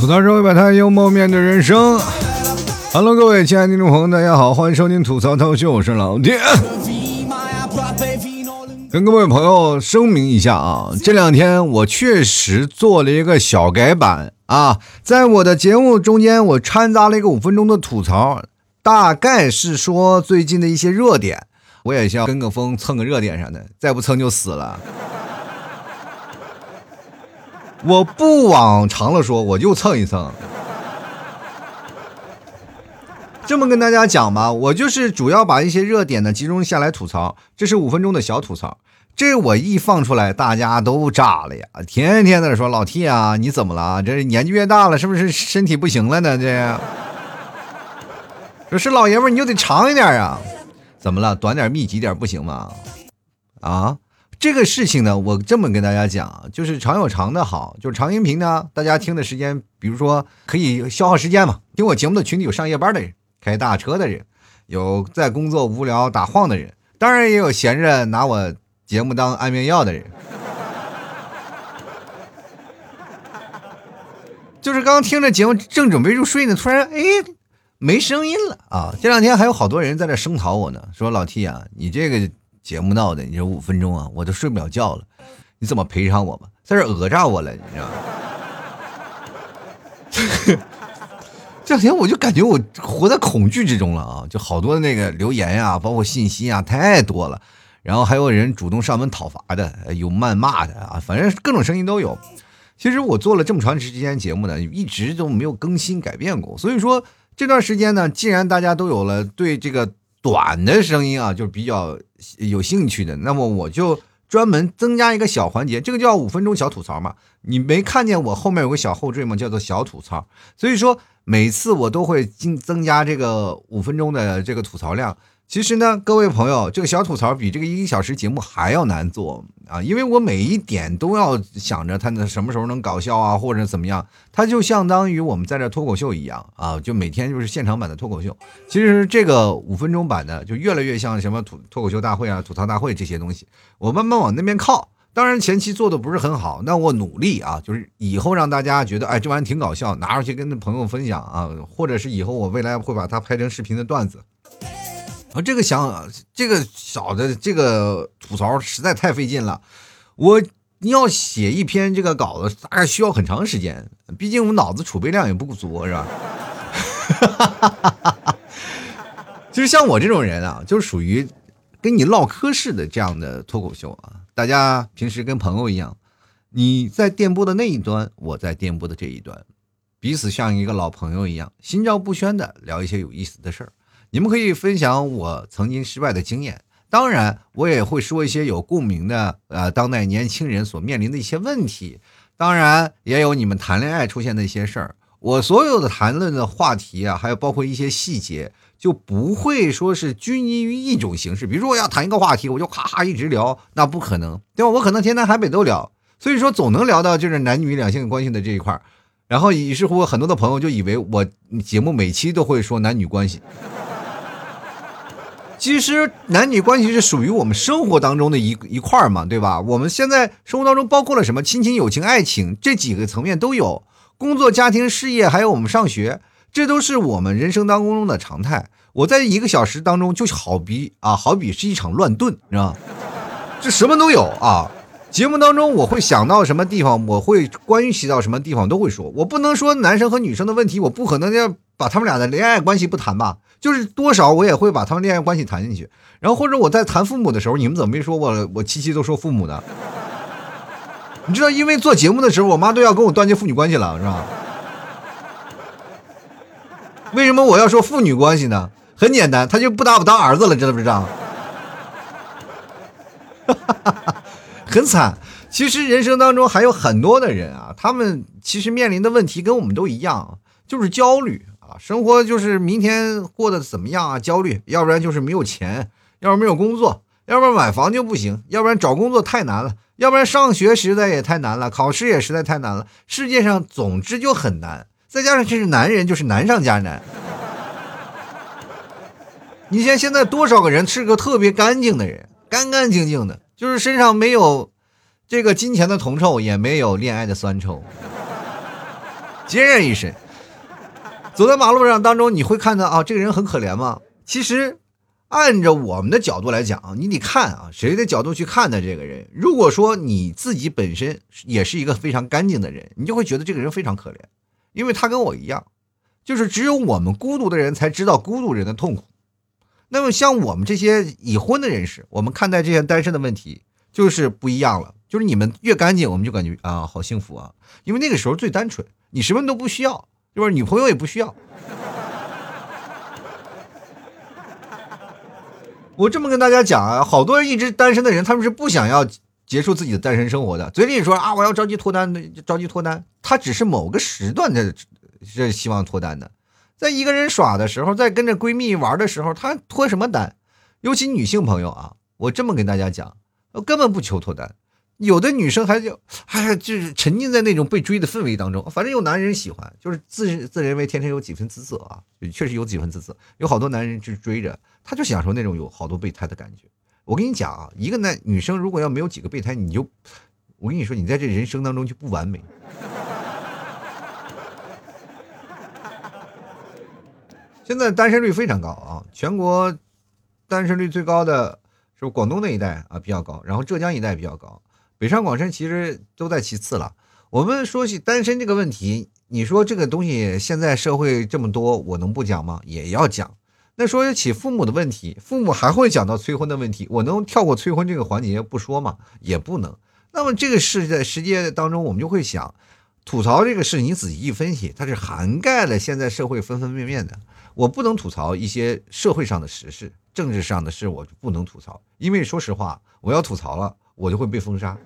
吐槽社会百态，幽默面对人生。Hello，各位亲爱的听众朋友，大家好，欢迎收听吐槽涛秀，我是老爹。跟各位朋友声明一下啊，这两天我确实做了一个小改版啊，在我的节目中间，我掺杂了一个五分钟的吐槽，大概是说最近的一些热点，我也想跟个风蹭个热点啥的，再不蹭就死了。我不往长了说，我就蹭一蹭。这么跟大家讲吧，我就是主要把一些热点呢集中下来吐槽，这是五分钟的小吐槽。这我一放出来，大家都炸了呀！天天在说老 T 啊，你怎么了？这年纪越大了，是不是身体不行了呢？这 说是老爷们你就得长一点啊！怎么了？短点密集点不行吗？啊？这个事情呢，我这么跟大家讲，就是长有长的好，就是长音频呢，大家听的时间，比如说可以消耗时间嘛。听我节目的群里有上夜班的人，开大车的人，有在工作无聊打晃的人，当然也有闲着拿我节目当安眠药的人。就是刚听着节目正准备入睡呢，突然哎没声音了啊！这两天还有好多人在这声讨我呢，说老 T 啊，你这个。节目闹的，你这五分钟啊，我都睡不了觉了。你怎么赔偿我吧？在这讹诈我了，你知道吗？这两天我就感觉我活在恐惧之中了啊！就好多那个留言呀，包括信息啊，太多了。然后还有人主动上门讨伐的，有谩骂的啊，反正各种声音都有。其实我做了这么长时间节目呢，一直都没有更新改变过。所以说这段时间呢，既然大家都有了对这个。短的声音啊，就比较有兴趣的，那么我就专门增加一个小环节，这个叫五分钟小吐槽嘛。你没看见我后面有个小后缀吗？叫做小吐槽。所以说每次我都会增增加这个五分钟的这个吐槽量。其实呢，各位朋友，这个小吐槽比这个一个小时节目还要难做啊，因为我每一点都要想着它呢什么时候能搞笑啊，或者怎么样，它就相当于我们在这脱口秀一样啊，就每天就是现场版的脱口秀。其实这个五分钟版的就越来越像什么吐脱口秀大会啊、吐槽大会这些东西，我慢慢往那边靠。当然前期做的不是很好，那我努力啊，就是以后让大家觉得哎这玩意挺搞笑，拿出去跟朋友分享啊，或者是以后我未来会把它拍成视频的段子。啊，这个想这个小的这个吐槽实在太费劲了，我要写一篇这个稿子大概需要很长时间，毕竟我脑子储备量也不足，是吧？哈哈哈哈哈就是像我这种人啊，就是属于跟你唠嗑式的这样的脱口秀啊，大家平时跟朋友一样，你在电波的那一端，我在电波的这一端，彼此像一个老朋友一样，心照不宣的聊一些有意思的事儿。你们可以分享我曾经失败的经验，当然我也会说一些有共鸣的，呃，当代年轻人所面临的一些问题，当然也有你们谈恋爱出现的一些事儿。我所有的谈论的话题啊，还有包括一些细节，就不会说是拘泥于一种形式。比如说我要谈一个话题，我就咔咔一直聊，那不可能，对吧？我可能天南海北都聊，所以说总能聊到就是男女两性关系的这一块儿。然后于是乎，很多的朋友就以为我节目每期都会说男女关系。其实男女关系是属于我们生活当中的一一块儿嘛，对吧？我们现在生活当中包括了什么亲情、友情、爱情这几个层面都有，工作、家庭、事业，还有我们上学，这都是我们人生当中的常态。我在一个小时当中就好比啊，好比是一场乱炖，是吧？这什么都有啊。节目当中我会想到什么地方，我会关系到什么地方都会说。我不能说男生和女生的问题，我不可能要把他们俩的恋爱关系不谈吧？就是多少我也会把他们恋爱关系谈进去。然后或者我在谈父母的时候，你们怎么没说我我七七都说父母呢？你知道，因为做节目的时候，我妈都要跟我断绝父女关系了，是吧？为什么我要说父女关系呢？很简单，他就不把我当儿子了，知道不知道？哈哈哈哈。很惨，其实人生当中还有很多的人啊，他们其实面临的问题跟我们都一样，就是焦虑啊，生活就是明天过得怎么样啊，焦虑，要不然就是没有钱，要不然没有工作，要不然买房就不行，要不然找工作太难了，要不然上学实在也太难了，考试也实在太难了。世界上总之就很难，再加上这是男人，就是难上加难。你像现在多少个人是个特别干净的人，干干净净的，就是身上没有这个金钱的铜臭，也没有恋爱的酸臭，孑然一身。走在马路上当中，你会看到啊，这个人很可怜吗？其实。按照我们的角度来讲，你得看啊，谁的角度去看待这个人。如果说你自己本身也是一个非常干净的人，你就会觉得这个人非常可怜，因为他跟我一样，就是只有我们孤独的人才知道孤独人的痛苦。那么像我们这些已婚的人士，我们看待这些单身的问题就是不一样了。就是你们越干净，我们就感觉啊，好幸福啊，因为那个时候最单纯，你什么都不需要，就是女朋友也不需要。我这么跟大家讲啊，好多人一直单身的人，他们是不想要结束自己的单身生活的。嘴里说啊，我要着急脱单，着急脱单，他只是某个时段的是希望脱单的。在一个人耍的时候，在跟着闺蜜玩的时候，他脱什么单？尤其女性朋友啊，我这么跟大家讲，根本不求脱单。有的女生还就哎呀，就是沉浸在那种被追的氛围当中，反正有男人喜欢，就是自自认为天生有几分姿色啊，确实有几分姿色。有好多男人去追着，他就享受那种有好多备胎的感觉。我跟你讲啊，一个男女生如果要没有几个备胎，你就我跟你说，你在这人生当中就不完美。现在单身率非常高啊，全国单身率最高的是广东那一带啊比较高，然后浙江一带比较高。北上广深其实都在其次了。我们说起单身这个问题，你说这个东西现在社会这么多，我能不讲吗？也要讲。那说起父母的问题，父母还会讲到催婚的问题，我能跳过催婚这个环节不说吗？也不能。那么这个事在世界当中，我们就会想，吐槽这个事，你仔细一分析，它是涵盖了现在社会方方面面的。我不能吐槽一些社会上的实事，政治上的事我就不能吐槽，因为说实话，我要吐槽了。我就会被封杀，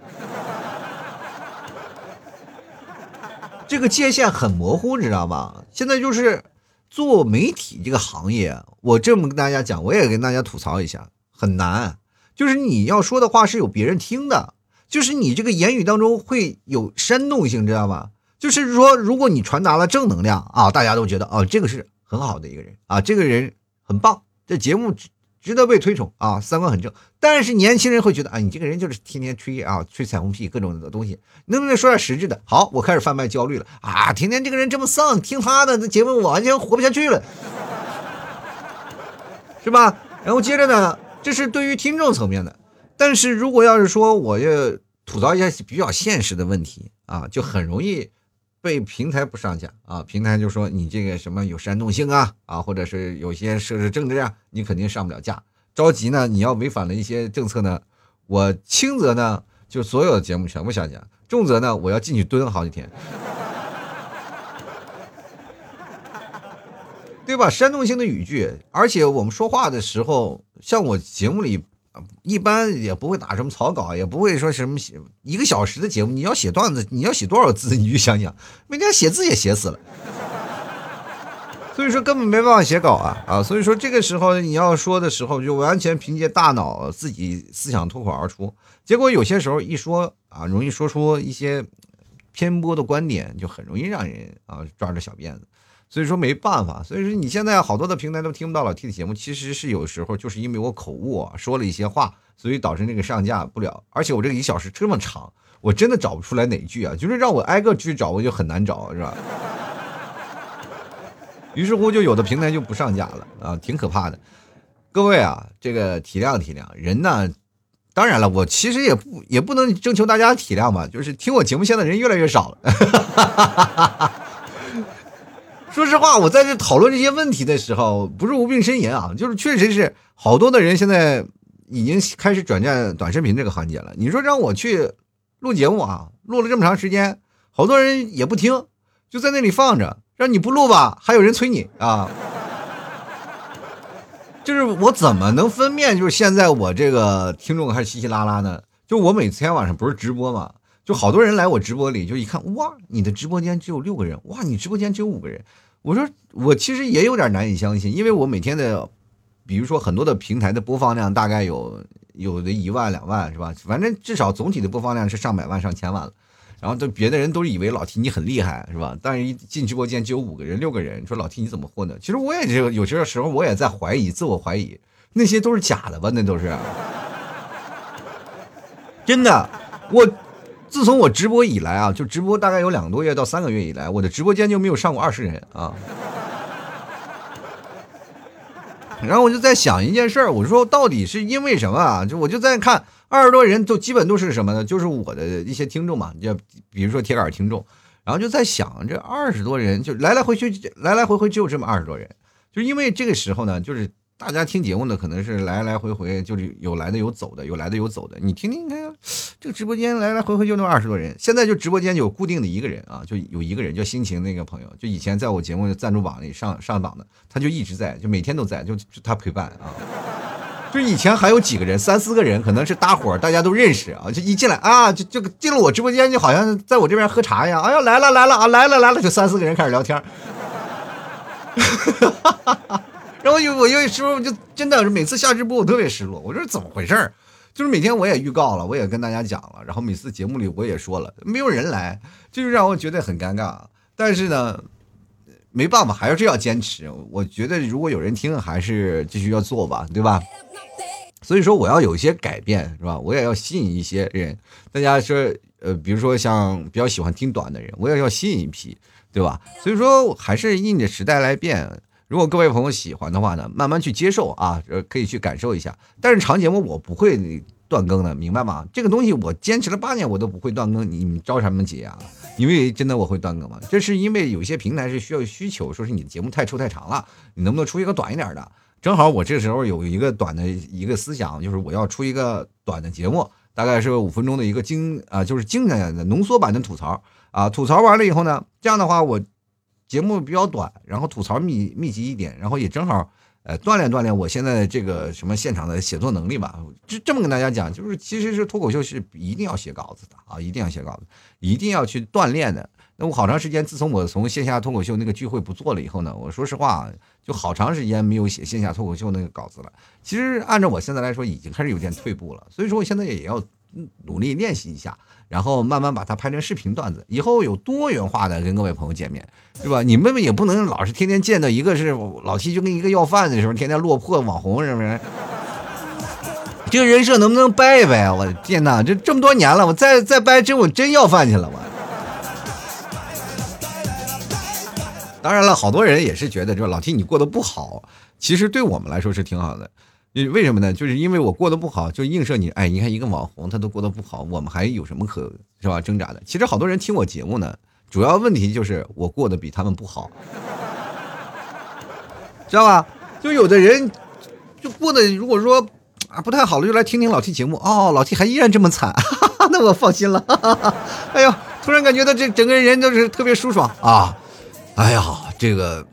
这个界限很模糊，你知道吗？现在就是做媒体这个行业，我这么跟大家讲，我也跟大家吐槽一下，很难。就是你要说的话是有别人听的，就是你这个言语当中会有煽动性，知道吧？就是说，如果你传达了正能量啊，大家都觉得哦，这个是很好的一个人啊，这个人很棒，这节目。值得被推崇啊，三观很正。但是年轻人会觉得啊，你这个人就是天天吹啊，吹彩虹屁，各种的东西，能不能说点实质的？好，我开始贩卖焦虑了啊！天天这个人这么丧，听他的这节目我完全活不下去了，是吧？然后接着呢，这是对于听众层面的。但是如果要是说我要吐槽一下比较现实的问题啊，就很容易。被平台不上架啊，平台就说你这个什么有煽动性啊啊，或者是有些涉事政治啊，你肯定上不了架。着急呢，你要违反了一些政策呢，我轻则呢就所有的节目全部下架，重则呢我要进去蹲好几天，对吧？煽动性的语句，而且我们说话的时候，像我节目里。一般也不会打什么草稿，也不会说什么写一个小时的节目，你要写段子，你要写多少字？你就想想，每天写字也写死了，所以说根本没办法写稿啊啊！所以说这个时候你要说的时候，就完全凭借大脑自己思想脱口而出，结果有些时候一说啊，容易说出一些偏颇的观点，就很容易让人啊抓着小辫子。所以说没办法，所以说你现在好多的平台都听不到老 T 的节目，其实是有时候就是因为我口误啊说了一些话，所以导致那个上架不了。而且我这个一小时这么长，我真的 找不出来哪句啊，就是让我挨个去找，我就很难找，是吧？于是乎，就有的平台就不上架了啊，挺可怕的。各位啊，这个体谅体谅人呢。当然了，我其实也不也不能征求大家体谅吧，就是听我节目现在人越来越少了。哈哈哈哈哈说实话，我在这讨论这些问题的时候，不是无病呻吟啊，就是确实是好多的人现在已经开始转战短视频这个行业了。你说让我去录节目啊，录了这么长时间，好多人也不听，就在那里放着，让你不录吧，还有人催你啊。就是我怎么能分辨，就是现在我这个听众还是稀稀拉拉呢？就我每天晚上不是直播嘛，就好多人来我直播里，就一看，哇，你的直播间只有六个人，哇，你直播间只有五个人。我说我其实也有点难以相信，因为我每天的比如说很多的平台的播放量大概有有的一万两万是吧？反正至少总体的播放量是上百万上千万了。然后都别的人都以为老 T 你很厉害是吧？但是一进直播间就有五个人六个人，说老 T 你怎么混的？其实我也就有些时候我也在怀疑，自我怀疑，那些都是假的吧？那都是 真的。我自从我直播以来啊，就直播大概有两个多月到三个月以来，我的直播间就没有上过二十人啊。然后我就在想一件事儿，我说到底是因为什么啊？就我就在看。二十多人就基本都是什么呢？就是我的一些听众嘛，就比如说铁杆听众，然后就在想，这二十多人就来来回去来来回回只有这么二十多人，就因为这个时候呢，就是大家听节目呢，可能是来来回回，就是有来的有走的，有来的有走的。你听听看，这个直播间来来回回就那么二十多人，现在就直播间有固定的一个人啊，就有一个人叫心情那个朋友，就以前在我节目赞助榜里上上榜的，他就一直在，就每天都在，就他陪伴啊。就以前还有几个人，三四个人，可能是搭伙，大家都认识啊。就一进来啊，就就进了我直播间，就好像在我这边喝茶一样。哎呀，来了来了啊，来了来了，就三四个人开始聊天。哈哈哈哈哈然后又我有时候就真的是每次下直播我特别失落，我说怎么回事儿就是每天我也预告了，我也跟大家讲了，然后每次节目里我也说了，没有人来，就是让我觉得很尴尬。但是呢。没办法，还是要坚持。我觉得如果有人听，还是继续要做吧，对吧？所以说我要有一些改变，是吧？我也要吸引一些人。大家说，呃，比如说像比较喜欢听短的人，我也要吸引一批，对吧？所以说还是应着时代来变。如果各位朋友喜欢的话呢，慢慢去接受啊，呃，可以去感受一下。但是长节目我不会。断更的，明白吗？这个东西我坚持了八年，我都不会断更，你你着什么急啊？因为真的我会断更吗？这是因为有些平台是需要需求，说是你的节目太臭太长了，你能不能出一个短一点的？正好我这时候有一个短的一个思想，就是我要出一个短的节目，大概是五分钟的一个精啊，就是精简的浓缩版的吐槽啊，吐槽完了以后呢，这样的话我节目比较短，然后吐槽密密集一点，然后也正好。呃，锻炼锻炼我现在这个什么现场的写作能力吧。就这么跟大家讲，就是其实是脱口秀是一定要写稿子的啊，一定要写稿子，一定要去锻炼的。那我好长时间，自从我从线下脱口秀那个聚会不做了以后呢，我说实话，就好长时间没有写线下脱口秀那个稿子了。其实按照我现在来说，已经开始有点退步了。所以说，我现在也要努力练习一下。然后慢慢把它拍成视频段子，以后有多元化的跟各位朋友见面，是吧？你妹妹也不能老是天天见到一个是老七，就跟一个要饭的时候天天落魄网红，是不是？这个人设能不能掰一掰啊？我的天哪，这这么多年了，我再再掰，真我真要饭去了我。当然了，好多人也是觉得，就老七你过得不好，其实对我们来说是挺好的。为什么呢？就是因为我过得不好，就映射你。哎，你看一个网红，他都过得不好，我们还有什么可是吧挣扎的？其实好多人听我节目呢，主要问题就是我过得比他们不好，知道吧？就有的人就过得如果说啊不太好了，就来听听老 T 节目。哦，老 T 还依然这么惨，那我放心了。哎呦，突然感觉到这整个人都是特别舒爽啊！哎呀，这个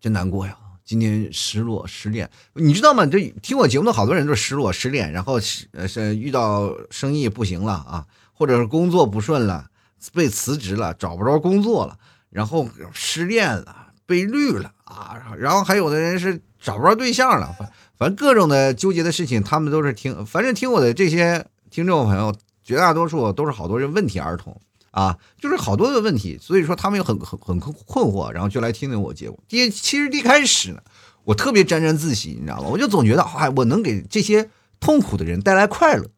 真难过呀。今天失落失恋，你知道吗？这听我节目的好多人都失落失恋，然后是是遇到生意不行了啊，或者是工作不顺了，被辞职了，找不着工作了，然后失恋了，被绿了啊，然后还有的人是找不着对象了，反反正各种的纠结的事情，他们都是听，反正听我的这些听众朋友，绝大多数都是好多人问题儿童。啊，就是好多的问题，所以说他们又很很很困惑，然后就来听听我节目。第其实一开始呢，我特别沾沾自喜，你知道吗？我就总觉得，哎，我能给这些痛苦的人带来快乐，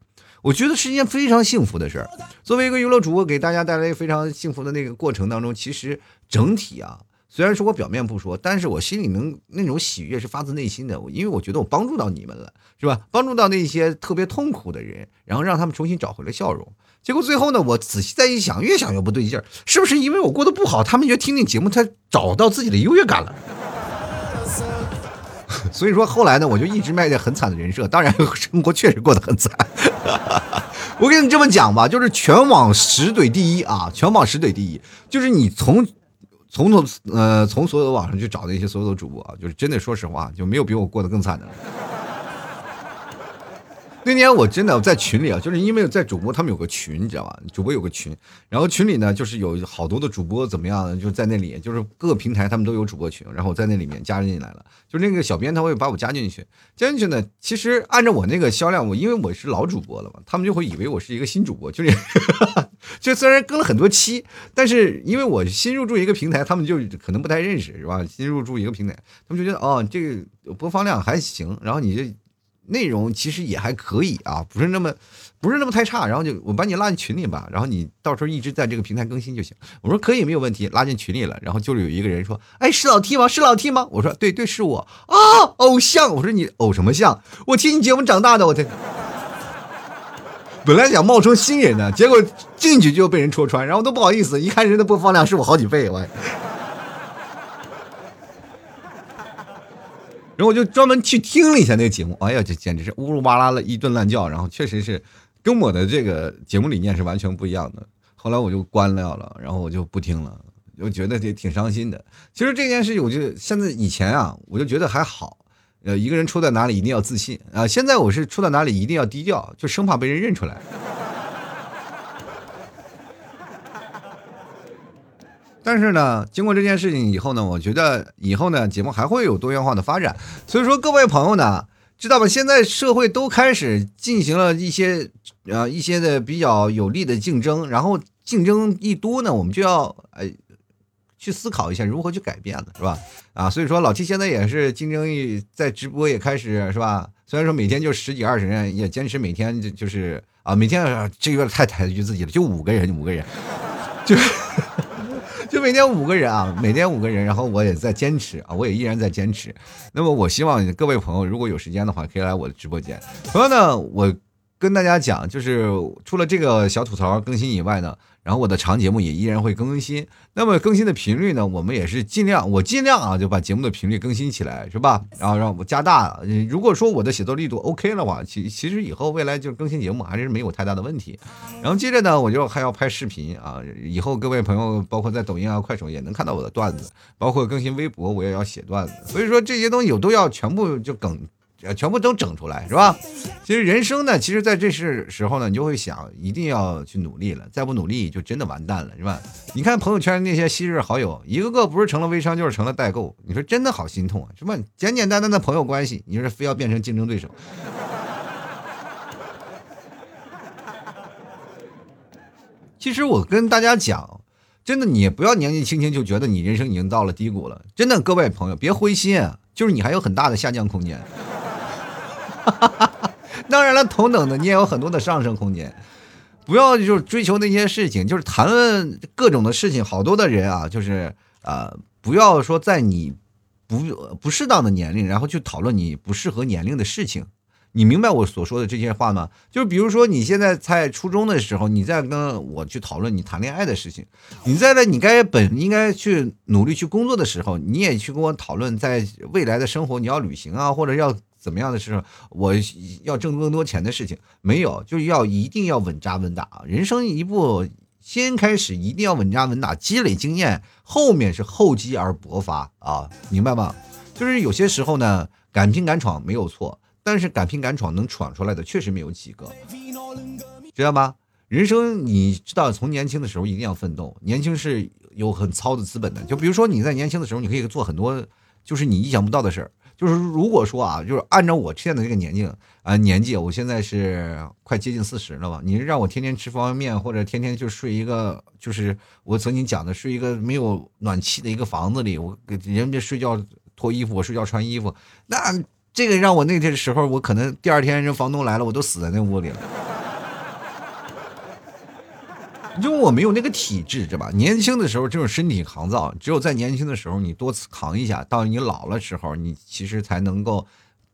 我觉得是一件非常幸福的事儿。作为一个娱乐主播，给大家带来非常幸福的那个过程当中，其实整体啊，虽然说我表面不说，但是我心里能那种喜悦是发自内心的，因为我觉得我帮助到你们了，是吧？帮助到那些特别痛苦的人，然后让他们重新找回了笑容。结果最后呢，我仔细再一想，越想越不对劲儿，是不是因为我过得不好，他们就听听节目，他找到自己的优越感了？所以说后来呢，我就一直卖着很惨的人设，当然生活确实过得很惨。我跟你这么讲吧，就是全网十怼第一啊，全网十怼第一，就是你从从从呃从所有的网上去找那些所有的主播啊，就是真的说实话，就没有比我过得更惨的了。那天我真的在群里啊，就是因为在主播他们有个群，你知道吧？主播有个群，然后群里呢就是有好多的主播怎么样，就在那里，就是各个平台他们都有主播群，然后我在那里面加进来了。就那个小编他会把我加进去，加进去呢，其实按照我那个销量，我因为我是老主播了嘛，他们就会以为我是一个新主播，就是 就虽然更了很多期，但是因为我新入驻一个平台，他们就可能不太认识，是吧？新入驻一个平台，他们就觉得哦，这个播放量还行，然后你这。内容其实也还可以啊，不是那么，不是那么太差。然后就我把你拉进群里吧，然后你到时候一直在这个平台更新就行。我说可以，没有问题，拉进群里了。然后就有一个人说：“哎，是老 T 吗？是老 T 吗？”我说：“对对，是我啊，偶像。”我说：“你偶什么像？我听你节目长大的。”我天，本来想冒充新人的，结果进去就被人戳穿，然后都不好意思，一看人的播放量是我好几倍，我。然后我就专门去听了一下那个节目，哎呀，这简直是呜噜哇啦的一顿乱叫，然后确实是跟我的这个节目理念是完全不一样的。后来我就关掉了，然后我就不听了，我觉得这挺伤心的。其实这件事情，我就现在以前啊，我就觉得还好，呃，一个人出在哪里一定要自信啊。现在我是出在哪里一定要低调，就生怕被人认出来。但是呢，经过这件事情以后呢，我觉得以后呢，节目还会有多元化的发展。所以说，各位朋友呢，知道吧？现在社会都开始进行了一些呃一些的比较有利的竞争，然后竞争一多呢，我们就要呃去思考一下如何去改变了，是吧？啊，所以说老七现在也是竞争一在直播也开始是吧？虽然说每天就十几二十人，也坚持每天就就是啊，每天这个有点太抬举自己了，就五个人，五个人，就。就每天五个人啊，每天五个人，然后我也在坚持啊，我也依然在坚持。那么我希望各位朋友，如果有时间的话，可以来我的直播间。同样呢，我跟大家讲，就是除了这个小吐槽更新以外呢。然后我的长节目也依然会更新，那么更新的频率呢？我们也是尽量，我尽量啊，就把节目的频率更新起来，是吧？然后让我加大。如果说我的写作力度 OK 的话，其其实以后未来就更新节目还是没有太大的问题。然后接着呢，我就还要拍视频啊，以后各位朋友，包括在抖音啊、快手也能看到我的段子，包括更新微博，我也要写段子。所以说这些东西我都要全部就梗。全部都整出来是吧？其实人生呢，其实在这时时候呢，你就会想，一定要去努力了，再不努力就真的完蛋了，是吧？你看朋友圈那些昔日好友，一个个不是成了微商，就是成了代购，你说真的好心痛啊，什么？简简单单的朋友关系，你说非要变成竞争对手？其实我跟大家讲，真的，你不要年纪轻轻就觉得你人生已经到了低谷了，真的，各位朋友别灰心，就是你还有很大的下降空间。哈 当然了，同等的你也有很多的上升空间。不要就是追求那些事情，就是谈论各种的事情。好多的人啊，就是呃，不要说在你不不适当的年龄，然后去讨论你不适合年龄的事情。你明白我所说的这些话吗？就是比如说，你现在在初中的时候，你在跟我去讨论你谈恋爱的事情；你在呢，你该本应该去努力去工作的时候，你也去跟我讨论在未来的生活，你要旅行啊，或者要怎么样的是，我要挣更多钱的事情，没有，就是要一定要稳扎稳打。人生一步先开始，一定要稳扎稳打，积累经验，后面是厚积而薄发啊，明白吗？就是有些时候呢，敢拼敢闯没有错。但是敢拼敢闯能闯出来的确实没有几个，知道吗？人生你知道，从年轻的时候一定要奋斗。年轻是有很糙的资本的。就比如说你在年轻的时候，你可以做很多就是你意想不到的事儿。就是如果说啊，就是按照我现在这个年纪啊年纪，我现在是快接近四十了吧？你让我天天吃方便面，或者天天就睡一个，就是我曾经讲的睡一个没有暖气的一个房子里，我给人家睡觉脱衣服，我睡觉穿衣服，那。这个让我那天的时候，我可能第二天人房东来了，我都死在那屋里了。因为我没有那个体质，知道吧？年轻的时候这种身体抗造，只有在年轻的时候你多扛一下，到你老了时候，你其实才能够。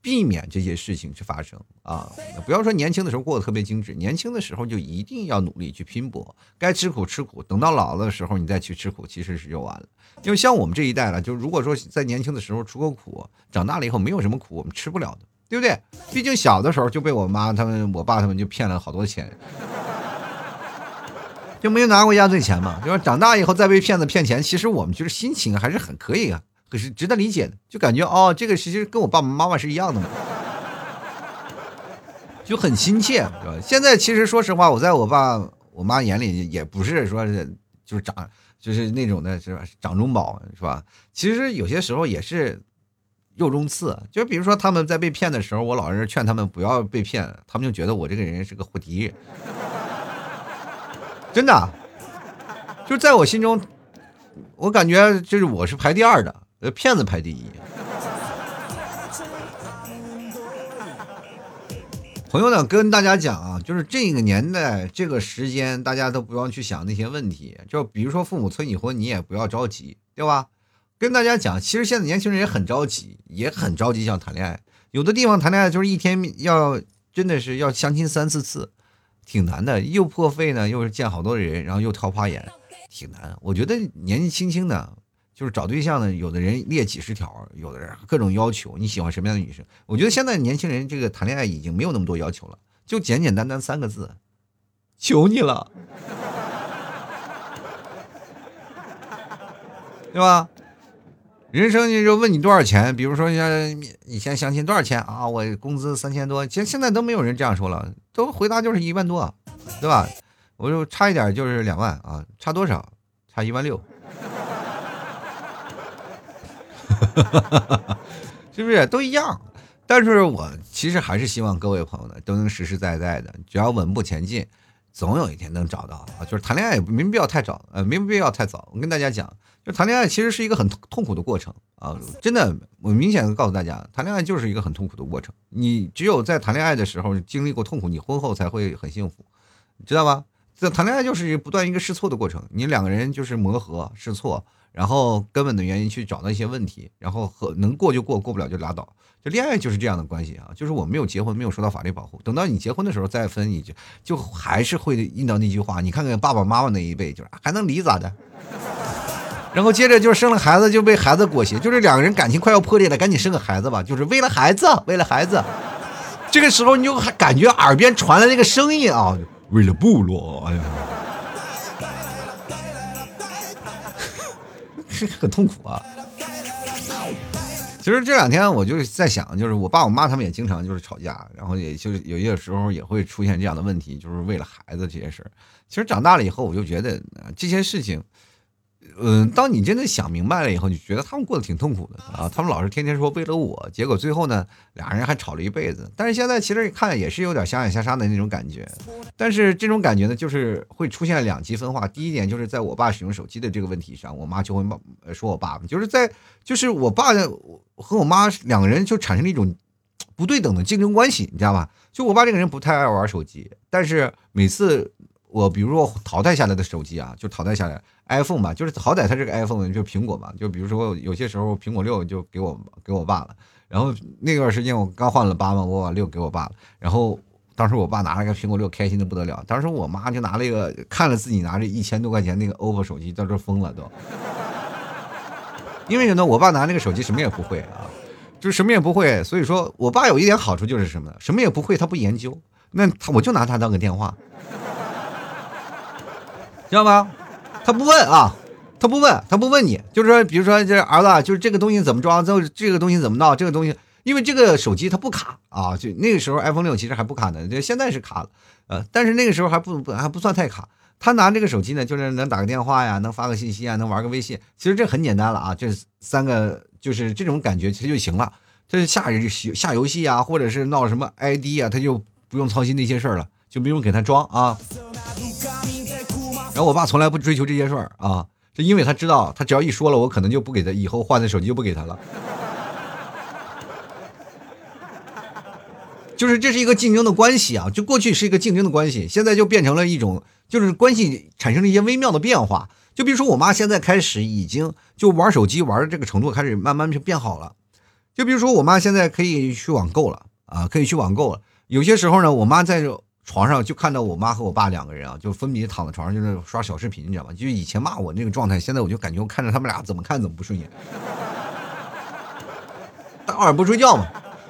避免这些事情去发生啊！不要说年轻的时候过得特别精致，年轻的时候就一定要努力去拼搏，该吃苦吃苦，等到老了的时候你再去吃苦，其实是就完了。因为像我们这一代了，就如果说在年轻的时候吃过苦，长大了以后没有什么苦我们吃不了的，对不对？毕竟小的时候就被我妈他们、我爸他们就骗了好多钱，就没有拿过压岁钱嘛。就说长大以后再被骗子骗钱，其实我们就是心情还是很可以啊。可是值得理解的，就感觉哦，这个其实跟我爸爸妈妈是一样的嘛。就很亲切，是吧？现在其实说实话，我在我爸我妈眼里也不是说是就是长就是那种的是吧？掌中宝是吧？其实有些时候也是肉中刺，就比如说他们在被骗的时候，我老是劝他们不要被骗，他们就觉得我这个人是个坏敌人，真的，就在我心中，我感觉就是我是排第二的，呃，骗子排第一。朋友呢，跟大家讲啊，就是这个年代、这个时间，大家都不要去想那些问题。就比如说父母催你婚，你也不要着急，对吧？跟大家讲，其实现在年轻人也很着急，也很着急想谈恋爱。有的地方谈恋爱就是一天要真的是要相亲三四次，挺难的，又破费呢，又是见好多人，然后又挑花眼，挺难。我觉得年纪轻轻的。就是找对象呢，有的人列几十条，有的人各种要求。你喜欢什么样的女生？我觉得现在年轻人这个谈恋爱已经没有那么多要求了，就简简单单三个字：求你了，对吧？人生就问你多少钱？比如说像以前相亲多少钱啊？我工资三千多，其实现在都没有人这样说了，都回答就是一万多，对吧？我就差一点就是两万啊，差多少？差一万六。是不是都一样？但是我其实还是希望各位朋友呢都能实实在在的，只要稳步前进，总有一天能找到啊。就是谈恋爱也没必要太早，呃，没必要太早。我跟大家讲，就谈恋爱其实是一个很痛苦的过程啊！真的，我明显的告诉大家，谈恋爱就是一个很痛苦的过程。你只有在谈恋爱的时候经历过痛苦，你婚后才会很幸福，知道吧？这谈恋爱就是不断一个试错的过程，你两个人就是磨合试错。然后根本的原因去找到一些问题，然后和能过就过，过不了就拉倒。就恋爱就是这样的关系啊，就是我没有结婚，没有受到法律保护。等到你结婚的时候再分，你就就还是会应到那句话。你看看爸爸妈妈那一辈，就是还能离咋的？然后接着就是生了孩子，就被孩子裹挟，就是两个人感情快要破裂了，赶紧生个孩子吧，就是为了孩子，为了孩子。这个时候你就还感觉耳边传来那个声音啊，为了部落，哎呀。这个很痛苦啊！其实这两天我就在想，就是我爸我妈他们也经常就是吵架，然后也就是有些时候也会出现这样的问题，就是为了孩子这些事儿。其实长大了以后，我就觉得这些事情。嗯，当你真的想明白了以后，你觉得他们过得挺痛苦的啊。他们老是天天说为了我，结果最后呢，俩人还吵了一辈子。但是现在其实看也是有点相爱相杀的那种感觉。但是这种感觉呢，就是会出现两极分化。第一点就是在我爸使用手机的这个问题上，我妈就会骂说我爸爸，就是在就是我爸和我妈两个人就产生了一种不对等的竞争关系，你知道吧？就我爸这个人不太爱玩手机，但是每次。我比如说淘汰下来的手机啊，就淘汰下来。iPhone 吧，就是好歹它这个 iPhone 就苹果嘛，就比如说有些时候苹果六就给我给我爸了，然后那段时间我刚换了八嘛，我把六给我爸了，然后当时我爸拿了个苹果六，开心的不得了，当时我妈就拿了一个看了自己拿着一千多块钱那个 OPPO 手机，到这疯了都，因为呢，我爸拿那个手机什么也不会啊，就是什么也不会，所以说我爸有一点好处就是什么？什么也不会，他不研究，那他我就拿他当个电话。知道吗？他不问啊，他不问，他不问你，就是说，比如说，这儿子，就是这个东西怎么装，这这个东西怎么闹，这个东西，因为这个手机它不卡啊，就那个时候 iPhone 六其实还不卡呢，就现在是卡了，呃，但是那个时候还不不还不算太卡。他拿这个手机呢，就是能打个电话呀，能发个信息啊，能玩个微信，其实这很简单了啊，这三个就是这种感觉其实就行了。就是下下游戏啊，或者是闹什么 ID 啊，他就不用操心那些事儿了，就不用给他装啊。然后我爸从来不追求这些事儿啊，就因为他知道，他只要一说了，我可能就不给他，以后换的手机就不给他了。就是这是一个竞争的关系啊，就过去是一个竞争的关系，现在就变成了一种，就是关系产生了一些微妙的变化。就比如说我妈现在开始已经就玩手机玩的这个程度开始慢慢就变好了。就比如说我妈现在可以去网购了啊，可以去网购了。有些时候呢，我妈在。床上就看到我妈和我爸两个人啊，就分别躺在床上，就是刷小视频，你知道吗？就以前骂我那个状态，现在我就感觉我看着他们俩怎么看怎么不顺眼。大晚上不睡觉嘛，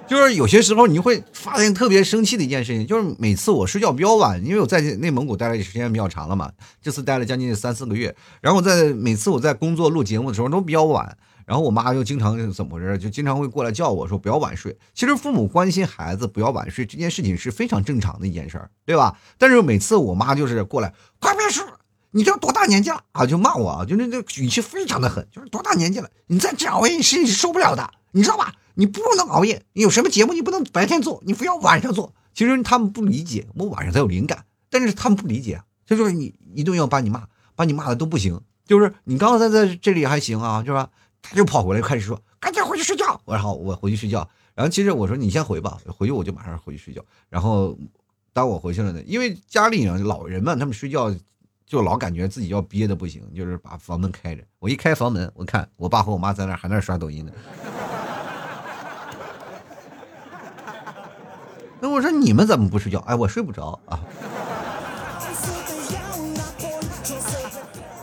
就是有些时候你会发现特别生气的一件事情，就是每次我睡觉比较晚，因为我在内蒙古待的时间比较长了嘛，这次待了将近三四个月，然后在每次我在工作录节目的时候都比较晚。然后我妈就经常怎么回事，就经常会过来叫我说不要晚睡。其实父母关心孩子不要晚睡这件事情是非常正常的一件事儿，对吧？但是每次我妈就是过来，快别睡，你这多大年纪了啊？就骂我啊，就那那语气非常的狠，就是多大年纪了，你再这样熬夜，你身体是受不了的，你知道吧？你不能熬夜，你有什么节目你不能白天做，你非要晚上做。其实他们不理解，我晚上才有灵感，但是他们不理解，就说你一顿要把你骂，把你骂的都不行。就是你刚才在这里还行啊，是吧？他就跑回来开始说：“赶紧回去睡觉。”然后我回去睡觉。然后其实我说：“你先回吧，回去我就马上回去睡觉。”然后当我回去了呢，因为家里人老人们他们睡觉就老感觉自己要憋的不行，就是把房门开着。我一开房门，我看我爸和我妈在那还在刷抖音呢。那我说你们怎么不睡觉？哎，我睡不着啊。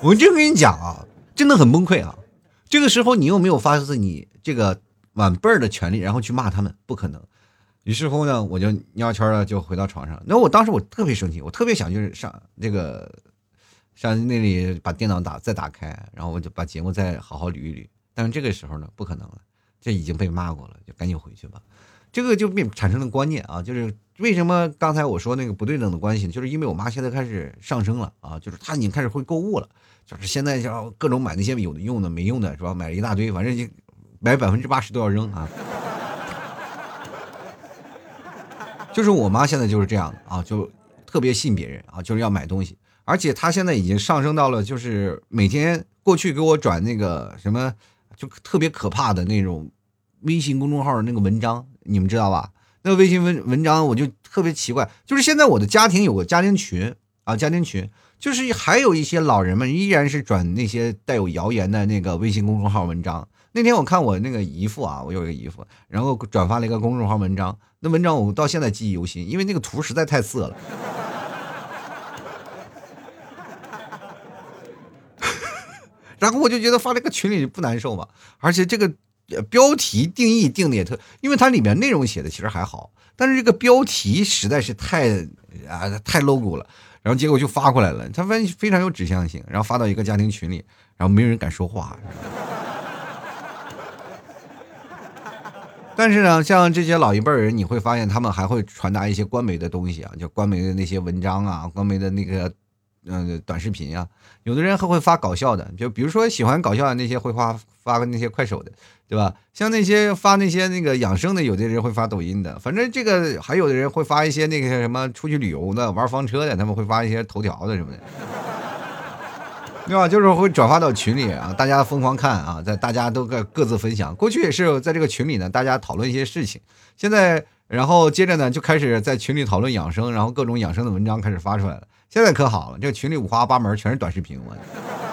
我就跟你讲啊，真的很崩溃啊！这个时候你又没有发自你这个晚辈儿的权利，然后去骂他们，不可能。于是乎呢，我就尿圈了，就回到床上。那我当时我特别生气，我特别想就是上这个上那里把电脑打再打开，然后我就把节目再好好捋一捋。但是这个时候呢，不可能了，这已经被骂过了，就赶紧回去吧。这个就变产生了观念啊，就是为什么刚才我说那个不对等的关系，就是因为我妈现在开始上升了啊，就是她已经开始会购物了。就是现在要各种买那些有的用的没用的，是吧？买了一大堆，反正就买百分之八十都要扔啊。就是我妈现在就是这样的啊，就特别信别人啊，就是要买东西，而且她现在已经上升到了，就是每天过去给我转那个什么，就特别可怕的那种微信公众号的那个文章，你们知道吧？那微信文文章我就特别奇怪，就是现在我的家庭有个家庭群啊，家庭群。就是还有一些老人们依然是转那些带有谣言的那个微信公众号文章。那天我看我那个姨父啊，我有一个姨父，然后转发了一个公众号文章，那文章我到现在记忆犹新，因为那个图实在太色了。然后我就觉得发这个群里不难受嘛，而且这个标题定义定的也特，因为它里面内容写的其实还好，但是这个标题实在是太啊太 logo 了。然后结果就发过来了，他非非常有指向性，然后发到一个家庭群里，然后没人敢说话。但是呢，像这些老一辈人，你会发现他们还会传达一些官媒的东西啊，就官媒的那些文章啊，官媒的那个嗯短视频啊，有的人还会发搞笑的，就比如说喜欢搞笑的那些会发发个那些快手的。对吧？像那些发那些那个养生的，有的人会发抖音的，反正这个还有的人会发一些那个什么出去旅游的、玩房车的，他们会发一些头条的什么的，对吧？就是会转发到群里啊，大家疯狂看啊，在大家都各各自分享。过去也是在这个群里呢，大家讨论一些事情，现在然后接着呢就开始在群里讨论养生，然后各种养生的文章开始发出来了。现在可好了，这个群里五花八门，全是短视频，我。